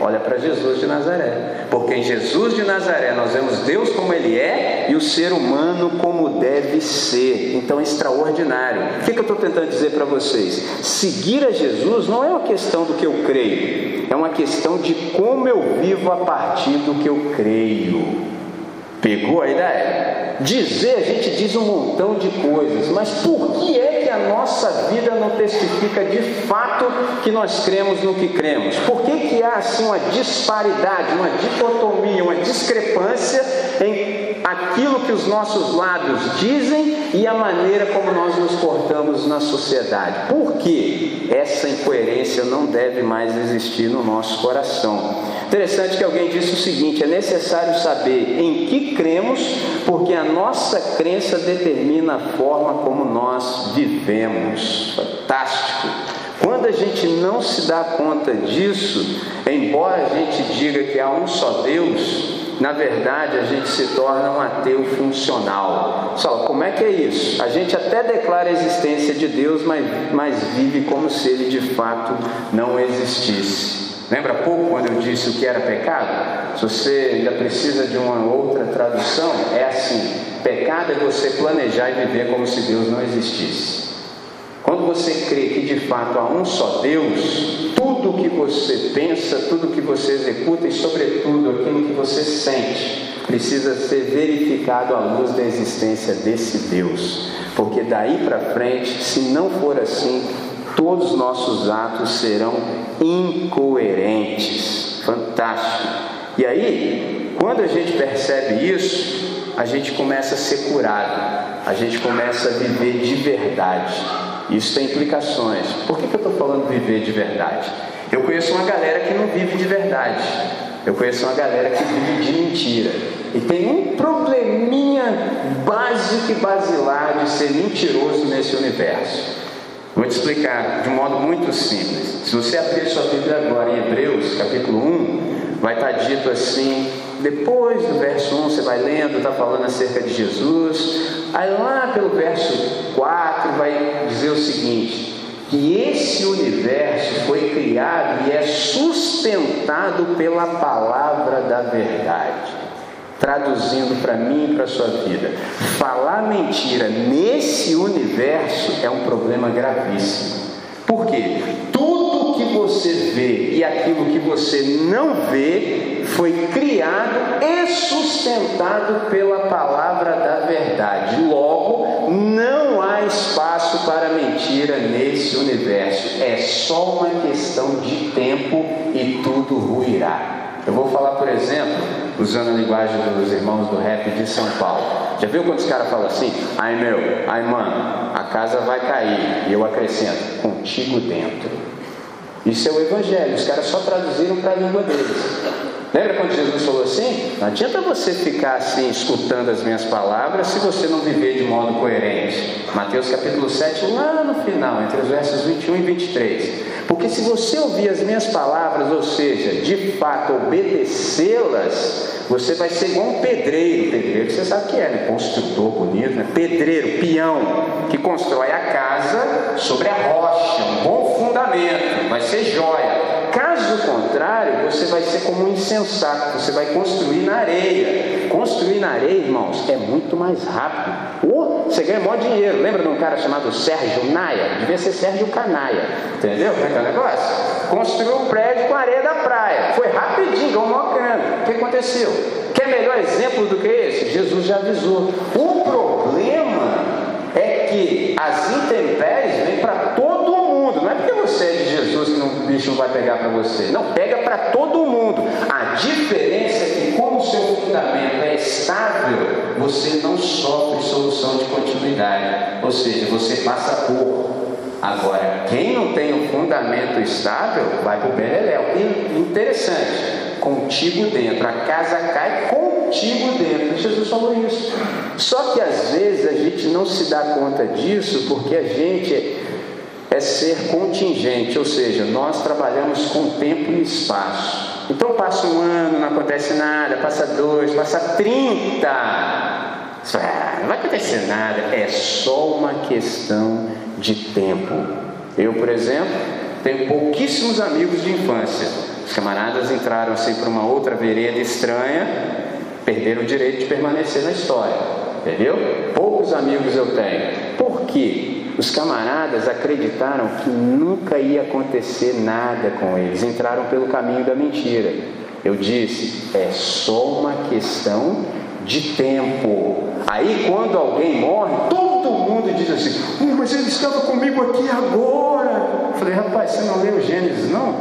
S1: Olha para Jesus de Nazaré. Porque em Jesus de Nazaré nós vemos Deus como Ele é e o ser humano como deve ser. Então é extraordinário. O que, que eu estou tentando dizer para vocês? Seguir a Jesus não é uma questão do que eu creio, é uma questão de como eu vivo a partir do que eu creio. Pegou a ideia? Dizer, a gente diz um montão de coisas, mas por que é que a nossa vida não testifica de fato que nós cremos no que cremos? Por que, que há assim uma disparidade, uma dicotomia, uma discrepância em aquilo que os nossos lábios dizem e a maneira como nós nos portamos na sociedade? Por que essa incoerência não deve mais existir no nosso coração? Interessante que alguém disse o seguinte: é necessário saber em que cremos, porque a nossa crença determina a forma como nós vivemos. Fantástico! Quando a gente não se dá conta disso, embora a gente diga que há um só Deus, na verdade a gente se torna um ateu funcional. Só como é que é isso? A gente até declara a existência de Deus, mas, mas vive como se ele de fato não existisse. Lembra pouco quando eu disse o que era pecado? Se você ainda precisa de uma outra tradução, é assim: pecado é você planejar e viver como se Deus não existisse. Quando você crê que de fato há um só Deus, tudo que você pensa, tudo que você executa e, sobretudo, aquilo que você sente, precisa ser verificado à luz da existência desse Deus. Porque daí para frente, se não for assim, todos os nossos atos serão incoerentes. Fantástico. E aí, quando a gente percebe isso, a gente começa a ser curado, a gente começa a viver de verdade. Isso tem implicações. Por que, que eu estou falando viver de verdade? Eu conheço uma galera que não vive de verdade. Eu conheço uma galera que vive de mentira. E tem um probleminha básico e basilar de ser mentiroso nesse universo. Vou te explicar de um modo muito simples. Se você abrir sua Bíblia agora em Hebreus, capítulo 1, vai estar dito assim, depois do verso 1, você vai lendo, está falando acerca de Jesus. Aí lá pelo verso 4 vai dizer o seguinte: que esse universo foi criado e é sustentado pela palavra da verdade traduzindo para mim e para a sua vida. Falar mentira nesse universo é um problema gravíssimo. Por quê? Tudo que você vê e aquilo que você não vê foi criado e sustentado pela palavra da verdade. Logo, não há espaço para mentira nesse universo. É só uma questão de tempo e tudo ruirá. Eu vou falar, por exemplo, usando a linguagem dos irmãos do rap de São Paulo. Já viu quando os caras falam assim? Ai meu, ai mano, a casa vai cair. E eu acrescento, contigo dentro. Isso é o evangelho, os caras só traduziram para a língua deles. Lembra quando Jesus falou assim? Não adianta você ficar assim escutando as minhas palavras se você não viver de modo coerente. Mateus capítulo 7, lá no final, entre os versos 21 e 23. Porque se você ouvir as minhas palavras, ou seja, de fato obedecê-las, você vai ser igual um pedreiro. Pedreiro você sabe que é, né? Construtor bonito, né? Pedreiro, peão, que constrói a casa sobre a rocha, um bom fundamento, vai ser jóia. Caso contrário, você vai ser como um insensato, você vai construir na areia. Construir na areia, irmãos, é muito mais rápido. Ou você ganha maior dinheiro. Lembra de um cara chamado Sérgio Naia? Devia ser Sérgio Canaia. Entendeu como é que é o negócio? Construiu um prédio com areia da praia. Foi rapidinho, ganhou maior grana. O que aconteceu? Quer melhor exemplo do que esse? Jesus já avisou. O problema é que as intempéries vêm para todo mundo. Não é porque você é de Jesus que o bicho não vai pegar para você. Não, pega para todo mundo. A diferença é que, como o seu fundamento é estável, você não sofre solução de continuidade. Ou seja, você passa por. Agora, quem não tem um fundamento estável, vai para o Bereléu. Interessante, contigo dentro, a casa cai contigo dentro. Jesus falou isso. Só que às vezes a gente não se dá conta disso porque a gente é ser contingente, ou seja, nós trabalhamos com tempo e espaço. Então passa um ano, não acontece nada, passa dois, passa trinta. Ah, não vai acontecer nada, é só uma questão de tempo. Eu, por exemplo, tenho pouquíssimos amigos de infância. Os camaradas entraram assim para uma outra vereda estranha, perderam o direito de permanecer na história. Entendeu? Poucos amigos eu tenho. Por quê? Os camaradas acreditaram que nunca ia acontecer nada com eles, entraram pelo caminho da mentira. Eu disse, é só uma questão de tempo. Aí quando alguém morre, todo mundo diz assim: hum, Mas ele estava comigo aqui agora. Eu falei, rapaz, você não leu Gênesis não?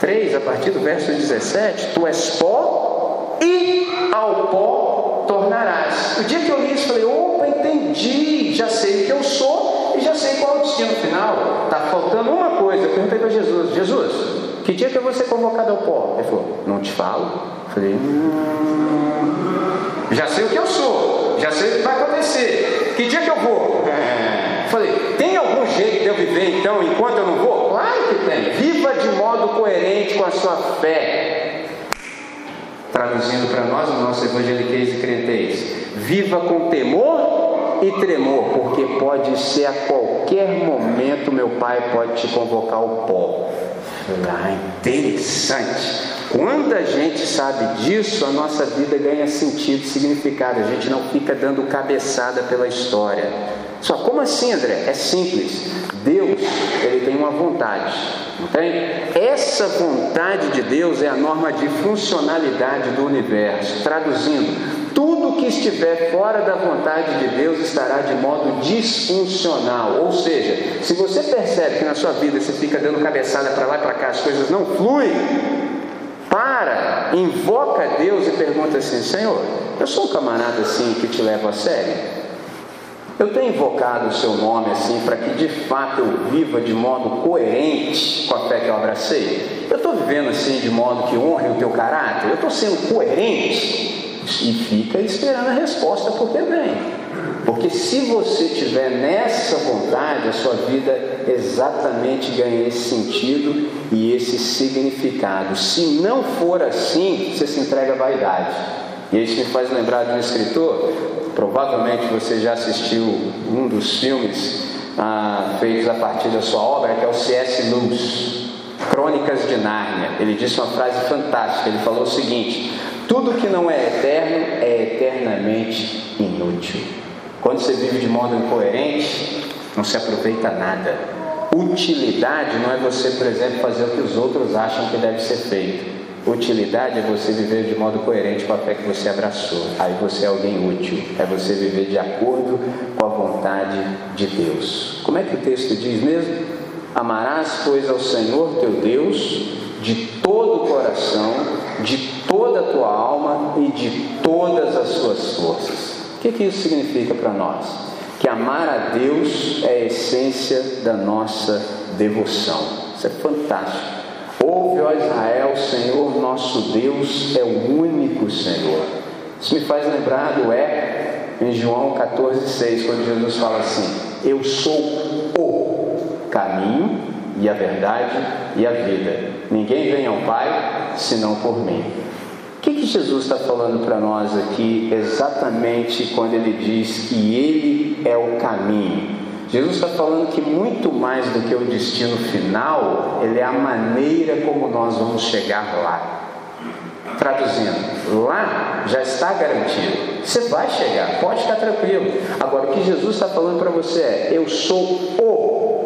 S1: 3, a partir do verso 17: Tu és pó e ao pó tornarás. O dia que eu li isso, falei: opa, entendi, já sei que eu sou já sei qual é o destino final. Está faltando uma coisa. Eu perguntei para Jesus: Jesus, que dia que eu vou ser convocado ao pó? Ele falou: Não te falo. Eu falei: hum, Já sei o que eu sou. Já sei o que vai acontecer. Que dia que eu vou? É. Falei: Tem algum jeito de eu viver então enquanto eu não vou? Claro que tem. Viva de modo coerente com a sua fé. Traduzindo para nós, o nosso evangeliquez e crentez: Viva com temor e tremor, porque pode ser a qualquer momento meu pai pode te convocar ao pó. Ah, interessante. Quando a gente sabe disso, a nossa vida ganha sentido, significado. A gente não fica dando cabeçada pela história. Só como assim, André? É simples. Deus, ele tem uma vontade, não tem? Essa vontade de Deus é a norma de funcionalidade do universo. Traduzindo, estiver fora da vontade de Deus estará de modo disfuncional. Ou seja, se você percebe que na sua vida você fica dando cabeçada para lá e para cá, as coisas não fluem, para, invoca Deus e pergunta assim: Senhor, eu sou um camarada assim que te levo a sério? Eu tenho invocado o seu nome assim para que de fato eu viva de modo coerente com a fé que eu abracei? Eu estou vivendo assim de modo que honre o teu caráter? Eu estou sendo coerente? E fica esperando a resposta porque vem. Porque se você tiver nessa vontade, a sua vida exatamente ganha esse sentido e esse significado. Se não for assim, você se entrega à vaidade. E isso me faz lembrar de um escritor, provavelmente você já assistiu um dos filmes ah, feitos a partir da sua obra, que é o C.S. Lewis, Crônicas de Nárnia. Ele disse uma frase fantástica, ele falou o seguinte: tudo que não é eterno é eternamente inútil. Quando você vive de modo incoerente, não se aproveita nada. Utilidade não é você, por exemplo, fazer o que os outros acham que deve ser feito. Utilidade é você viver de modo coerente com a fé que você abraçou. Aí você é alguém útil. É você viver de acordo com a vontade de Deus. Como é que o texto diz mesmo? Amarás, pois, ao Senhor teu Deus de todo o coração, de toda a tua alma e de todas as suas forças. O que, que isso significa para nós? Que amar a Deus é a essência da nossa devoção. Isso é fantástico. Ouve, ó Israel, Senhor nosso Deus é o único Senhor. Isso me faz lembrar do é em João 14,6, quando Jesus fala assim: Eu sou o caminho e a verdade e a vida. Ninguém vem ao Pai senão por mim. O que, que Jesus está falando para nós aqui exatamente quando ele diz que Ele é o caminho? Jesus está falando que muito mais do que o destino final, ele é a maneira como nós vamos chegar lá. Traduzindo, lá já está garantido. Você vai chegar, pode ficar tranquilo. Agora, o que Jesus está falando para você é: eu sou o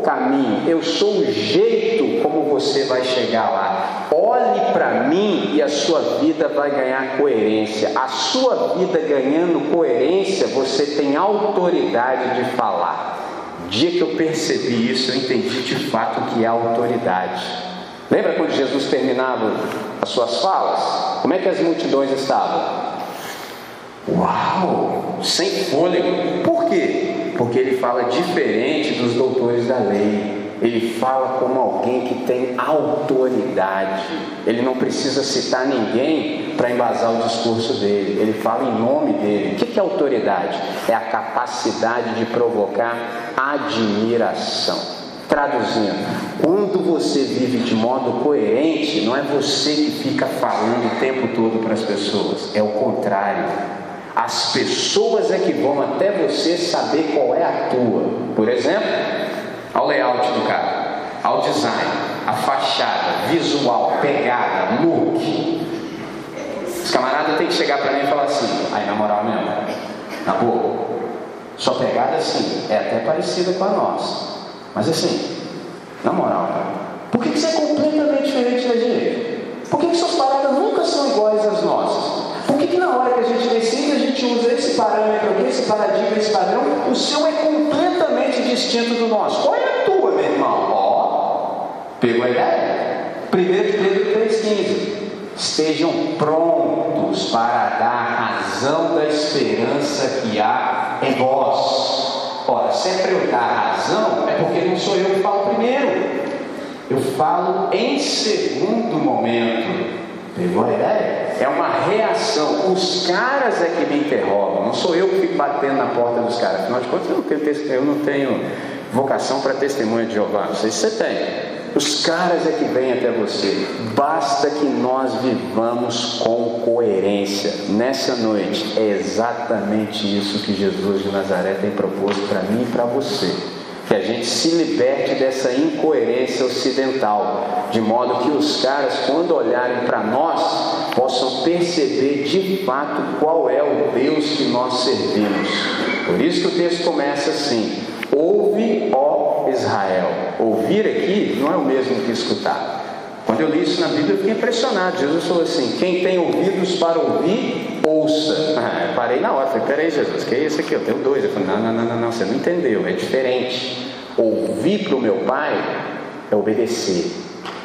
S1: caminho, eu sou o jeito como você vai chegar lá. Olhe para mim e a sua vida vai ganhar coerência. A sua vida ganhando coerência, você tem autoridade de falar. Dia que eu percebi isso, eu entendi de fato que é autoridade. Lembra quando Jesus terminava as suas falas? Como é que as multidões estavam? Uau! Sem fôlego. Por quê? Porque ele fala diferente dos doutores da lei. Ele fala como alguém que tem autoridade. Ele não precisa citar ninguém para embasar o discurso dele. Ele fala em nome dele. O que é autoridade? É a capacidade de provocar admiração. Traduzindo, quando você vive de modo coerente, não é você que fica falando o tempo todo para as pessoas, é o contrário. As pessoas é que vão até você saber qual é a tua. Por exemplo, ao layout do carro, ao design, a fachada, visual, pegada, look. Os camaradas têm que chegar para mim e falar assim, aí na moral mesmo, na boa, sua pegada assim, é até parecida com a nossa. Mas assim, na moral, por que, que você é completamente diferente da gente? Por que, que suas paradas nunca são iguais às nossas? Que, que na hora que a gente decide, a gente usa esse parâmetro aqui, esse paradigma, esse padrão? O seu é completamente distinto do nosso. Qual é a tua, meu irmão? Ó, pegou a ideia? 1 de Pedro 3,15. Estejam prontos para dar razão da esperança que há em vós. Ora, se é eu dar razão, é porque não sou eu que falo primeiro. Eu falo em segundo momento. Pegou a ideia? É uma reação. Os caras é que me interrogam, não sou eu que fico batendo na porta dos caras. Afinal de contas, eu não tenho, eu não tenho vocação para testemunha de Jeová. Não sei se você tem. Os caras é que vêm até você. Basta que nós vivamos com coerência. Nessa noite, é exatamente isso que Jesus de Nazaré tem proposto para mim e para você que a gente se liberte dessa incoerência ocidental, de modo que os caras, quando olharem para nós, possam perceber de fato qual é o Deus que nós servimos. Por isso que o texto começa assim: Ouve, ó Israel. Ouvir aqui não é o mesmo que escutar. Quando eu li isso na Bíblia, eu fiquei impressionado. Jesus falou assim: Quem tem ouvidos para ouvir, ouça. Ah, parei na hora, falei: Peraí, Jesus, que é isso aqui? Eu tenho dois. Eu falei: Não, não, não, não, não, você não entendeu, é diferente. Ouvir para o meu pai é obedecer.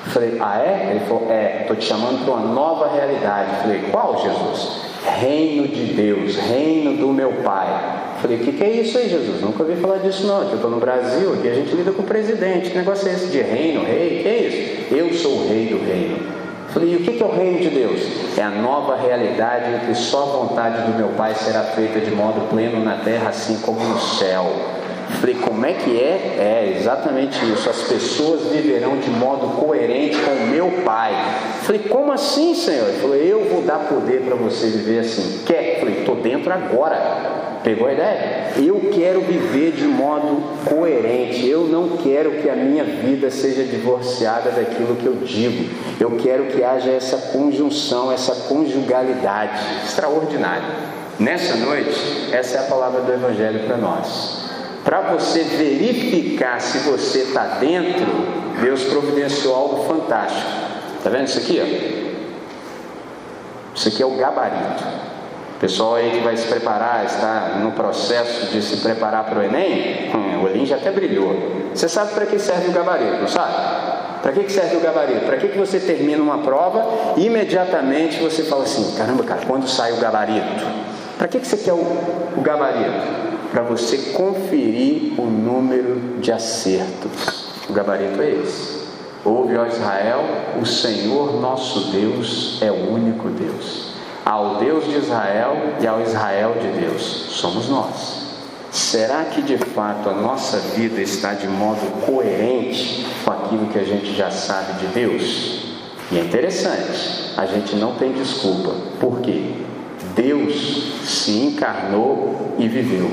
S1: Eu falei: Ah, é? Ele falou: É, estou te chamando para uma nova realidade. Eu falei: Qual, Jesus? Reino de Deus, reino do meu pai. Falei, o que, que, é isso aí, Jesus? Nunca ouvi falar disso não. Eu estou no Brasil, aqui a gente lida com o presidente. Que negócio é esse de reino, rei? Que é isso? Eu sou o rei do reino. Falei, e o que, que é o reino de Deus? É a nova realidade em que só a vontade do meu Pai será feita de modo pleno na terra, assim como no céu. Falei, como é que é? É exatamente isso. As pessoas viverão de modo coerente com o meu Pai. Falei, como assim, Senhor? Ele falou, eu vou dar poder para você viver assim. Quer? Falei, estou dentro agora. Pegou a ideia? Eu quero viver de modo coerente. Eu não quero que a minha vida seja divorciada daquilo que eu digo. Eu quero que haja essa conjunção, essa conjugalidade extraordinária. Nessa noite, essa é a palavra do Evangelho para nós. Para você verificar se você está dentro, Deus providenciou algo fantástico. Está vendo isso aqui? Ó? Isso aqui é o gabarito pessoal aí que vai se preparar, está no processo de se preparar para o Enem, hum, o olhinho já até brilhou. Você sabe para que serve o gabarito, não sabe? Para que serve o gabarito? Para que, você termina uma prova e imediatamente você fala assim: caramba, cara, quando sai o gabarito? Para que, você quer o gabarito? Para você conferir o número de acertos. O gabarito é esse. Ouve, ó Israel, o Senhor nosso Deus é o único Deus ao Deus de Israel e ao Israel de Deus, somos nós. Será que de fato a nossa vida está de modo coerente com aquilo que a gente já sabe de Deus? E é interessante, a gente não tem desculpa. Por quê? Deus se encarnou e viveu.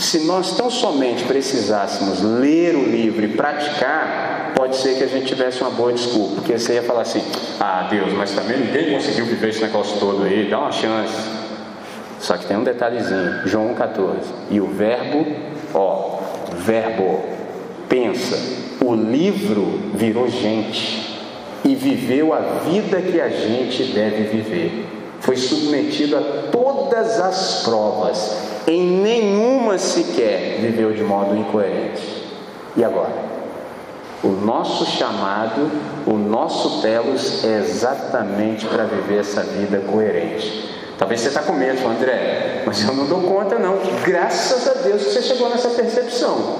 S1: Se nós tão somente precisássemos ler o livro e praticar, pode ser que a gente tivesse uma boa desculpa, porque você ia falar assim: ah, Deus, mas também ninguém conseguiu viver esse negócio todo aí, dá uma chance. Só que tem um detalhezinho, João 14. E o verbo, ó, verbo, pensa, o livro virou gente e viveu a vida que a gente deve viver. Foi submetido a todas as provas, em nenhuma sequer viveu de modo incoerente. E agora? O nosso chamado, o nosso telos é exatamente para viver essa vida coerente. Talvez você está com medo, André, mas eu não dou conta não. Graças a Deus que você chegou nessa percepção.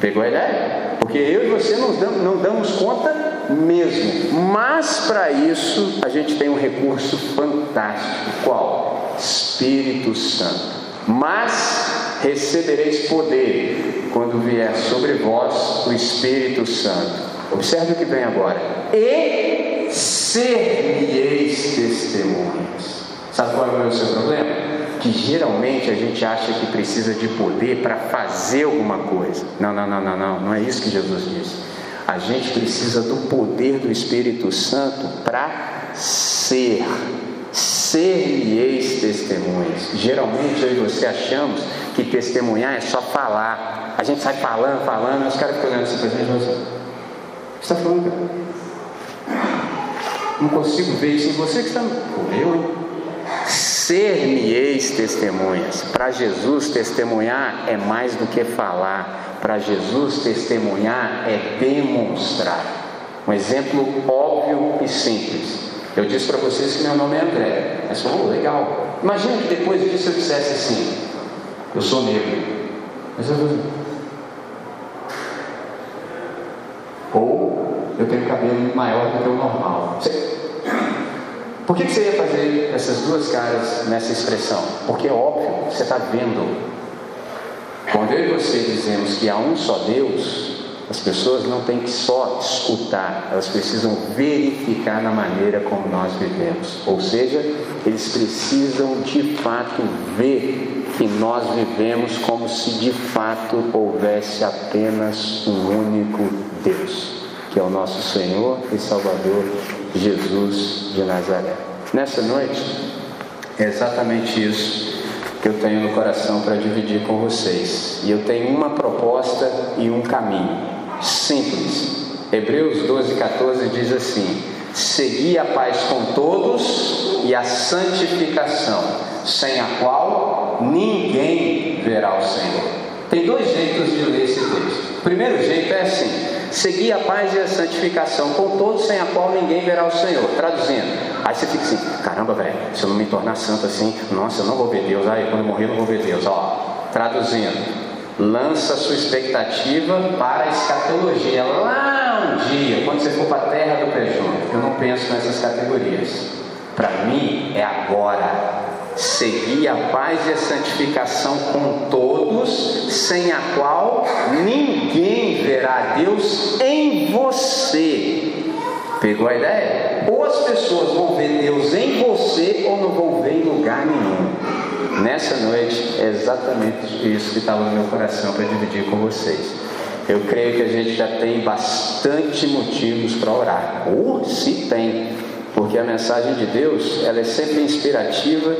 S1: Pegou a ideia? Porque eu e você não damos, não damos conta mesmo. Mas para isso a gente tem um recurso fantástico. Qual? Espírito Santo. Mas recebereis poder quando vier sobre vós o Espírito Santo. Observe o que vem agora. E ser-me-eis testemunhas. Sabe qual é o seu problema? Que geralmente a gente acha que precisa de poder para fazer alguma coisa. Não, não, não, não, não. Não é isso que Jesus disse. A gente precisa do poder do Espírito Santo para ser. Ser-me-eis testemunhas. Geralmente eu e você achamos que testemunhar é só falar. A gente sai falando, falando, os caras ficam olhando assim pra gente você está falando, cara? Não consigo ver isso em você que está. Eu, hein? Ser-me-eis testemunhas. Para Jesus, testemunhar é mais do que falar. Para Jesus, testemunhar é demonstrar. Um exemplo óbvio e simples. Eu disse para vocês que meu nome é André. Mas falou, oh, legal. Imagina que depois disso eu dissesse assim: Eu sou negro. Mas eu. Ou eu tenho cabelo maior do que o normal. Por que, você ia fazer essas duas caras nessa expressão? Porque é óbvio, você está vendo. Quando eu e você dizemos que há um só Deus, as pessoas não têm que só escutar, elas precisam verificar na maneira como nós vivemos. Ou seja, eles precisam de fato ver que nós vivemos como se de fato houvesse apenas um único Deus, que é o nosso Senhor e Salvador Jesus de Nazaré. Nessa noite, é exatamente isso que eu tenho no coração para dividir com vocês. E eu tenho uma proposta e um caminho simples. Hebreus 12, 14 diz assim: Segui a paz com todos e a santificação, sem a qual ninguém verá o Senhor. Tem dois jeitos de ler esse texto. O primeiro jeito é assim: Seguir a paz e a santificação com todos, sem a qual ninguém verá o Senhor. Traduzindo, aí você fica assim: caramba, velho, se eu não me tornar santo assim, nossa, eu não vou ver Deus. Aí quando eu morrer, eu não vou ver Deus. Ó, traduzindo, lança sua expectativa para a escatologia. Lá um dia, quando você for para a terra do prejunto, eu não penso nessas categorias. Para mim é agora Segui a paz e a santificação com todos, sem a qual ninguém verá Deus em você. Pegou a ideia? Ou as pessoas vão ver Deus em você, ou não vão ver em lugar nenhum. Nessa noite é exatamente isso que estava no meu coração para dividir com vocês. Eu creio que a gente já tem bastante motivos para orar. Ou se tem porque a mensagem de Deus ela é sempre inspirativa,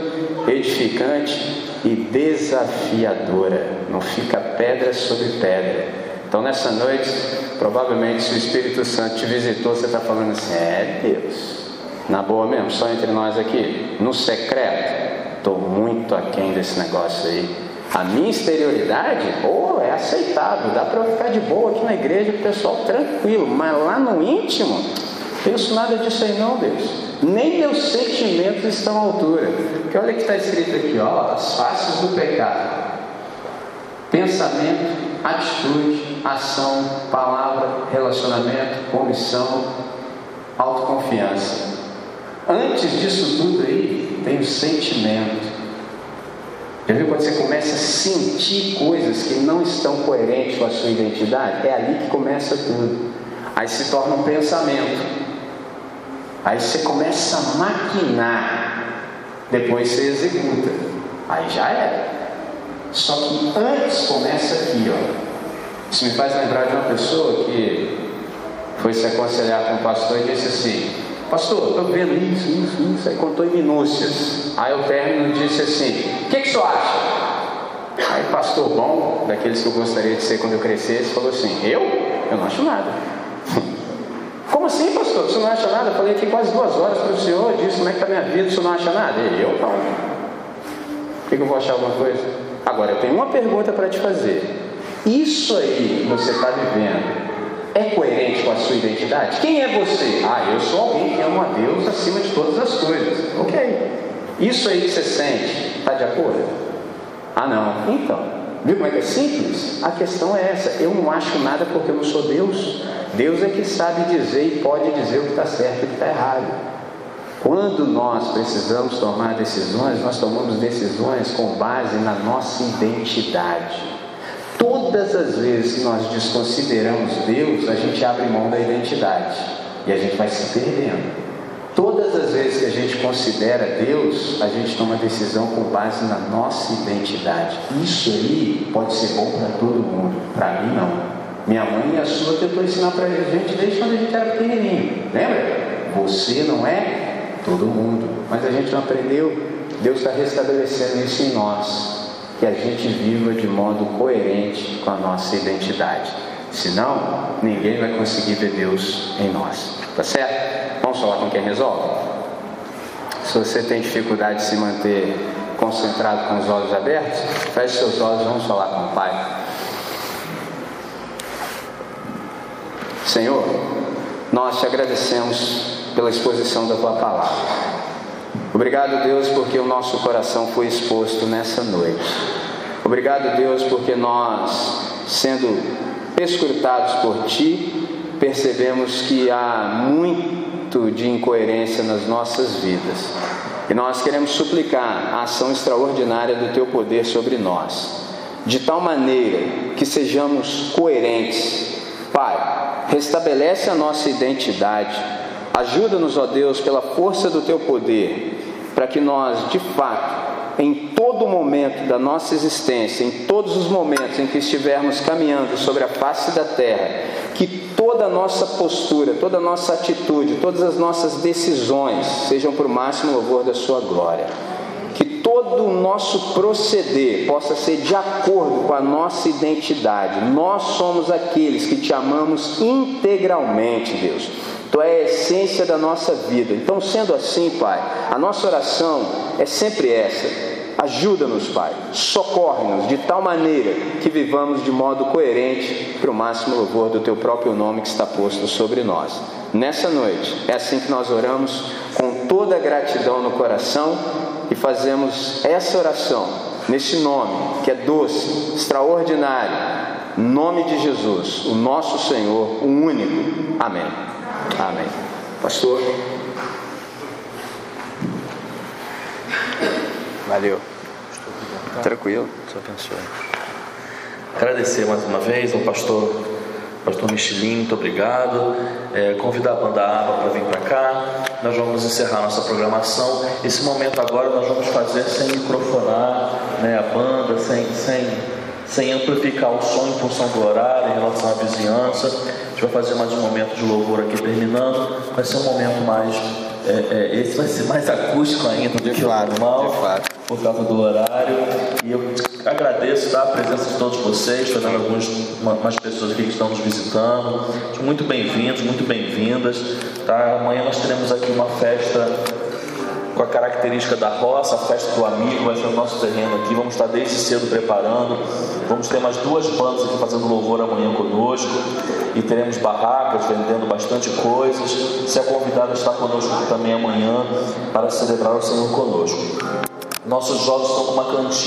S1: edificante e desafiadora. Não fica pedra sobre pedra. Então nessa noite, provavelmente se o Espírito Santo te visitou, você está falando assim, é Deus. Na boa mesmo, só entre nós aqui, no secreto, estou muito aquém desse negócio aí. A minha exterioridade, oh, é aceitável, dá para ficar de boa aqui na igreja, pessoal tranquilo, mas lá no íntimo, Penso nada disso aí não, Deus. Nem meus sentimentos estão à altura. Porque olha que está escrito aqui, ó, as faces do pecado. Pensamento, atitude, ação, palavra, relacionamento, comissão, autoconfiança. Antes disso tudo aí, tem o sentimento. Já viu quando você começa a sentir coisas que não estão coerentes com a sua identidade? É ali que começa tudo. Aí se torna um pensamento. Aí você começa a maquinar, depois você executa. Aí já é. Só que antes começa aqui, ó. Isso me faz lembrar de uma pessoa que foi se aconselhar com o pastor e disse assim: Pastor, estou vendo isso, isso, isso. Aí contou em minúcias. Aí o término disse assim: O que, que o senhor acha? Aí pastor bom, daqueles que eu gostaria de ser quando eu crescesse, falou assim: Eu? Eu não acho nada. Como assim, pastor? Você não acha nada? Eu falei aqui quase duas horas para o senhor, disse como é que está minha vida, você não acha nada? E eu não. Que, que eu vou achar alguma coisa? Agora, eu tenho uma pergunta para te fazer. Isso aí que você está vivendo é coerente com a sua identidade? Quem é você? Ah, eu sou alguém que ama a Deus acima de todas as coisas. Ok. Isso aí que você sente, está de acordo? Ah, não. Então, viu como é que é simples? A questão é essa. Eu não acho nada porque eu não sou Deus. Deus é que sabe dizer e pode dizer o que está certo e o que está errado. Quando nós precisamos tomar decisões, nós tomamos decisões com base na nossa identidade. Todas as vezes que nós desconsideramos Deus, a gente abre mão da identidade e a gente vai se perdendo. Todas as vezes que a gente considera Deus, a gente toma decisão com base na nossa identidade. Isso aí pode ser bom para todo mundo, para mim não. Minha mãe e a sua tentou ensinar para a gente desde quando a gente era pequenininho. Lembra? Você não é todo mundo, mas a gente não aprendeu. Deus está restabelecendo isso em nós que a gente viva de modo coerente com a nossa identidade. Senão, ninguém vai conseguir ver Deus em nós. Tá certo? Vamos falar com quem resolve? Se você tem dificuldade de se manter concentrado com os olhos abertos, feche seus olhos e vamos falar com o Pai. Senhor, nós te agradecemos pela exposição da tua palavra. Obrigado, Deus, porque o nosso coração foi exposto nessa noite. Obrigado, Deus, porque nós, sendo escrutados por Ti, percebemos que há muito de incoerência nas nossas vidas. E nós queremos suplicar a ação extraordinária do Teu poder sobre nós, de tal maneira que sejamos coerentes. Pai, restabelece a nossa identidade. Ajuda-nos, ó Deus, pela força do Teu poder para que nós, de fato, em todo momento da nossa existência, em todos os momentos em que estivermos caminhando sobre a face da terra, que toda a nossa postura, toda a nossa atitude, todas as nossas decisões sejam para o máximo louvor da Sua glória. Que todo o nosso proceder possa ser de acordo com a nossa identidade. Nós somos aqueles que te amamos integralmente, Deus Tu é a essência da nossa vida. Então, sendo assim, Pai, a nossa oração é sempre essa. Ajuda-nos, Pai, socorre-nos de tal maneira que vivamos de modo coerente para o máximo louvor do Teu próprio nome que está posto sobre nós. Nessa noite, é assim que nós oramos, com toda a gratidão no coração e fazemos essa oração nesse nome que é doce, extraordinário, nome de Jesus, o nosso Senhor, o único. Amém. Amém. Pastor. Valeu. Tranquilo.
S2: Deus abençoe. Agradecer mais uma vez ao pastor, pastor Michelin, muito obrigado. É, convidar a banda Aba para vir para cá. Nós vamos encerrar nossa programação. Esse momento agora nós vamos fazer sem microfonar né, a banda, sem, sem, sem amplificar o som em função do horário, em relação à vizinhança gente vai fazer mais um momento de louvor aqui terminando. Vai ser um momento mais. É, é, esse vai ser mais acústico ainda do que o normal, por causa do horário. E eu agradeço tá, a presença de todos vocês, fazendo algumas umas pessoas aqui que estão nos visitando. Muito bem-vindos, muito bem-vindas. Tá? Amanhã nós teremos aqui uma festa com a característica da roça, a festa do amigo, vai ser o nosso terreno aqui. Vamos estar desde cedo preparando. Vamos ter mais duas bandas aqui fazendo louvor amanhã conosco. E teremos barracas vendendo bastante coisas. Se a convidada está conosco também amanhã para celebrar o Senhor conosco. Nossos jovens estão com uma cantina.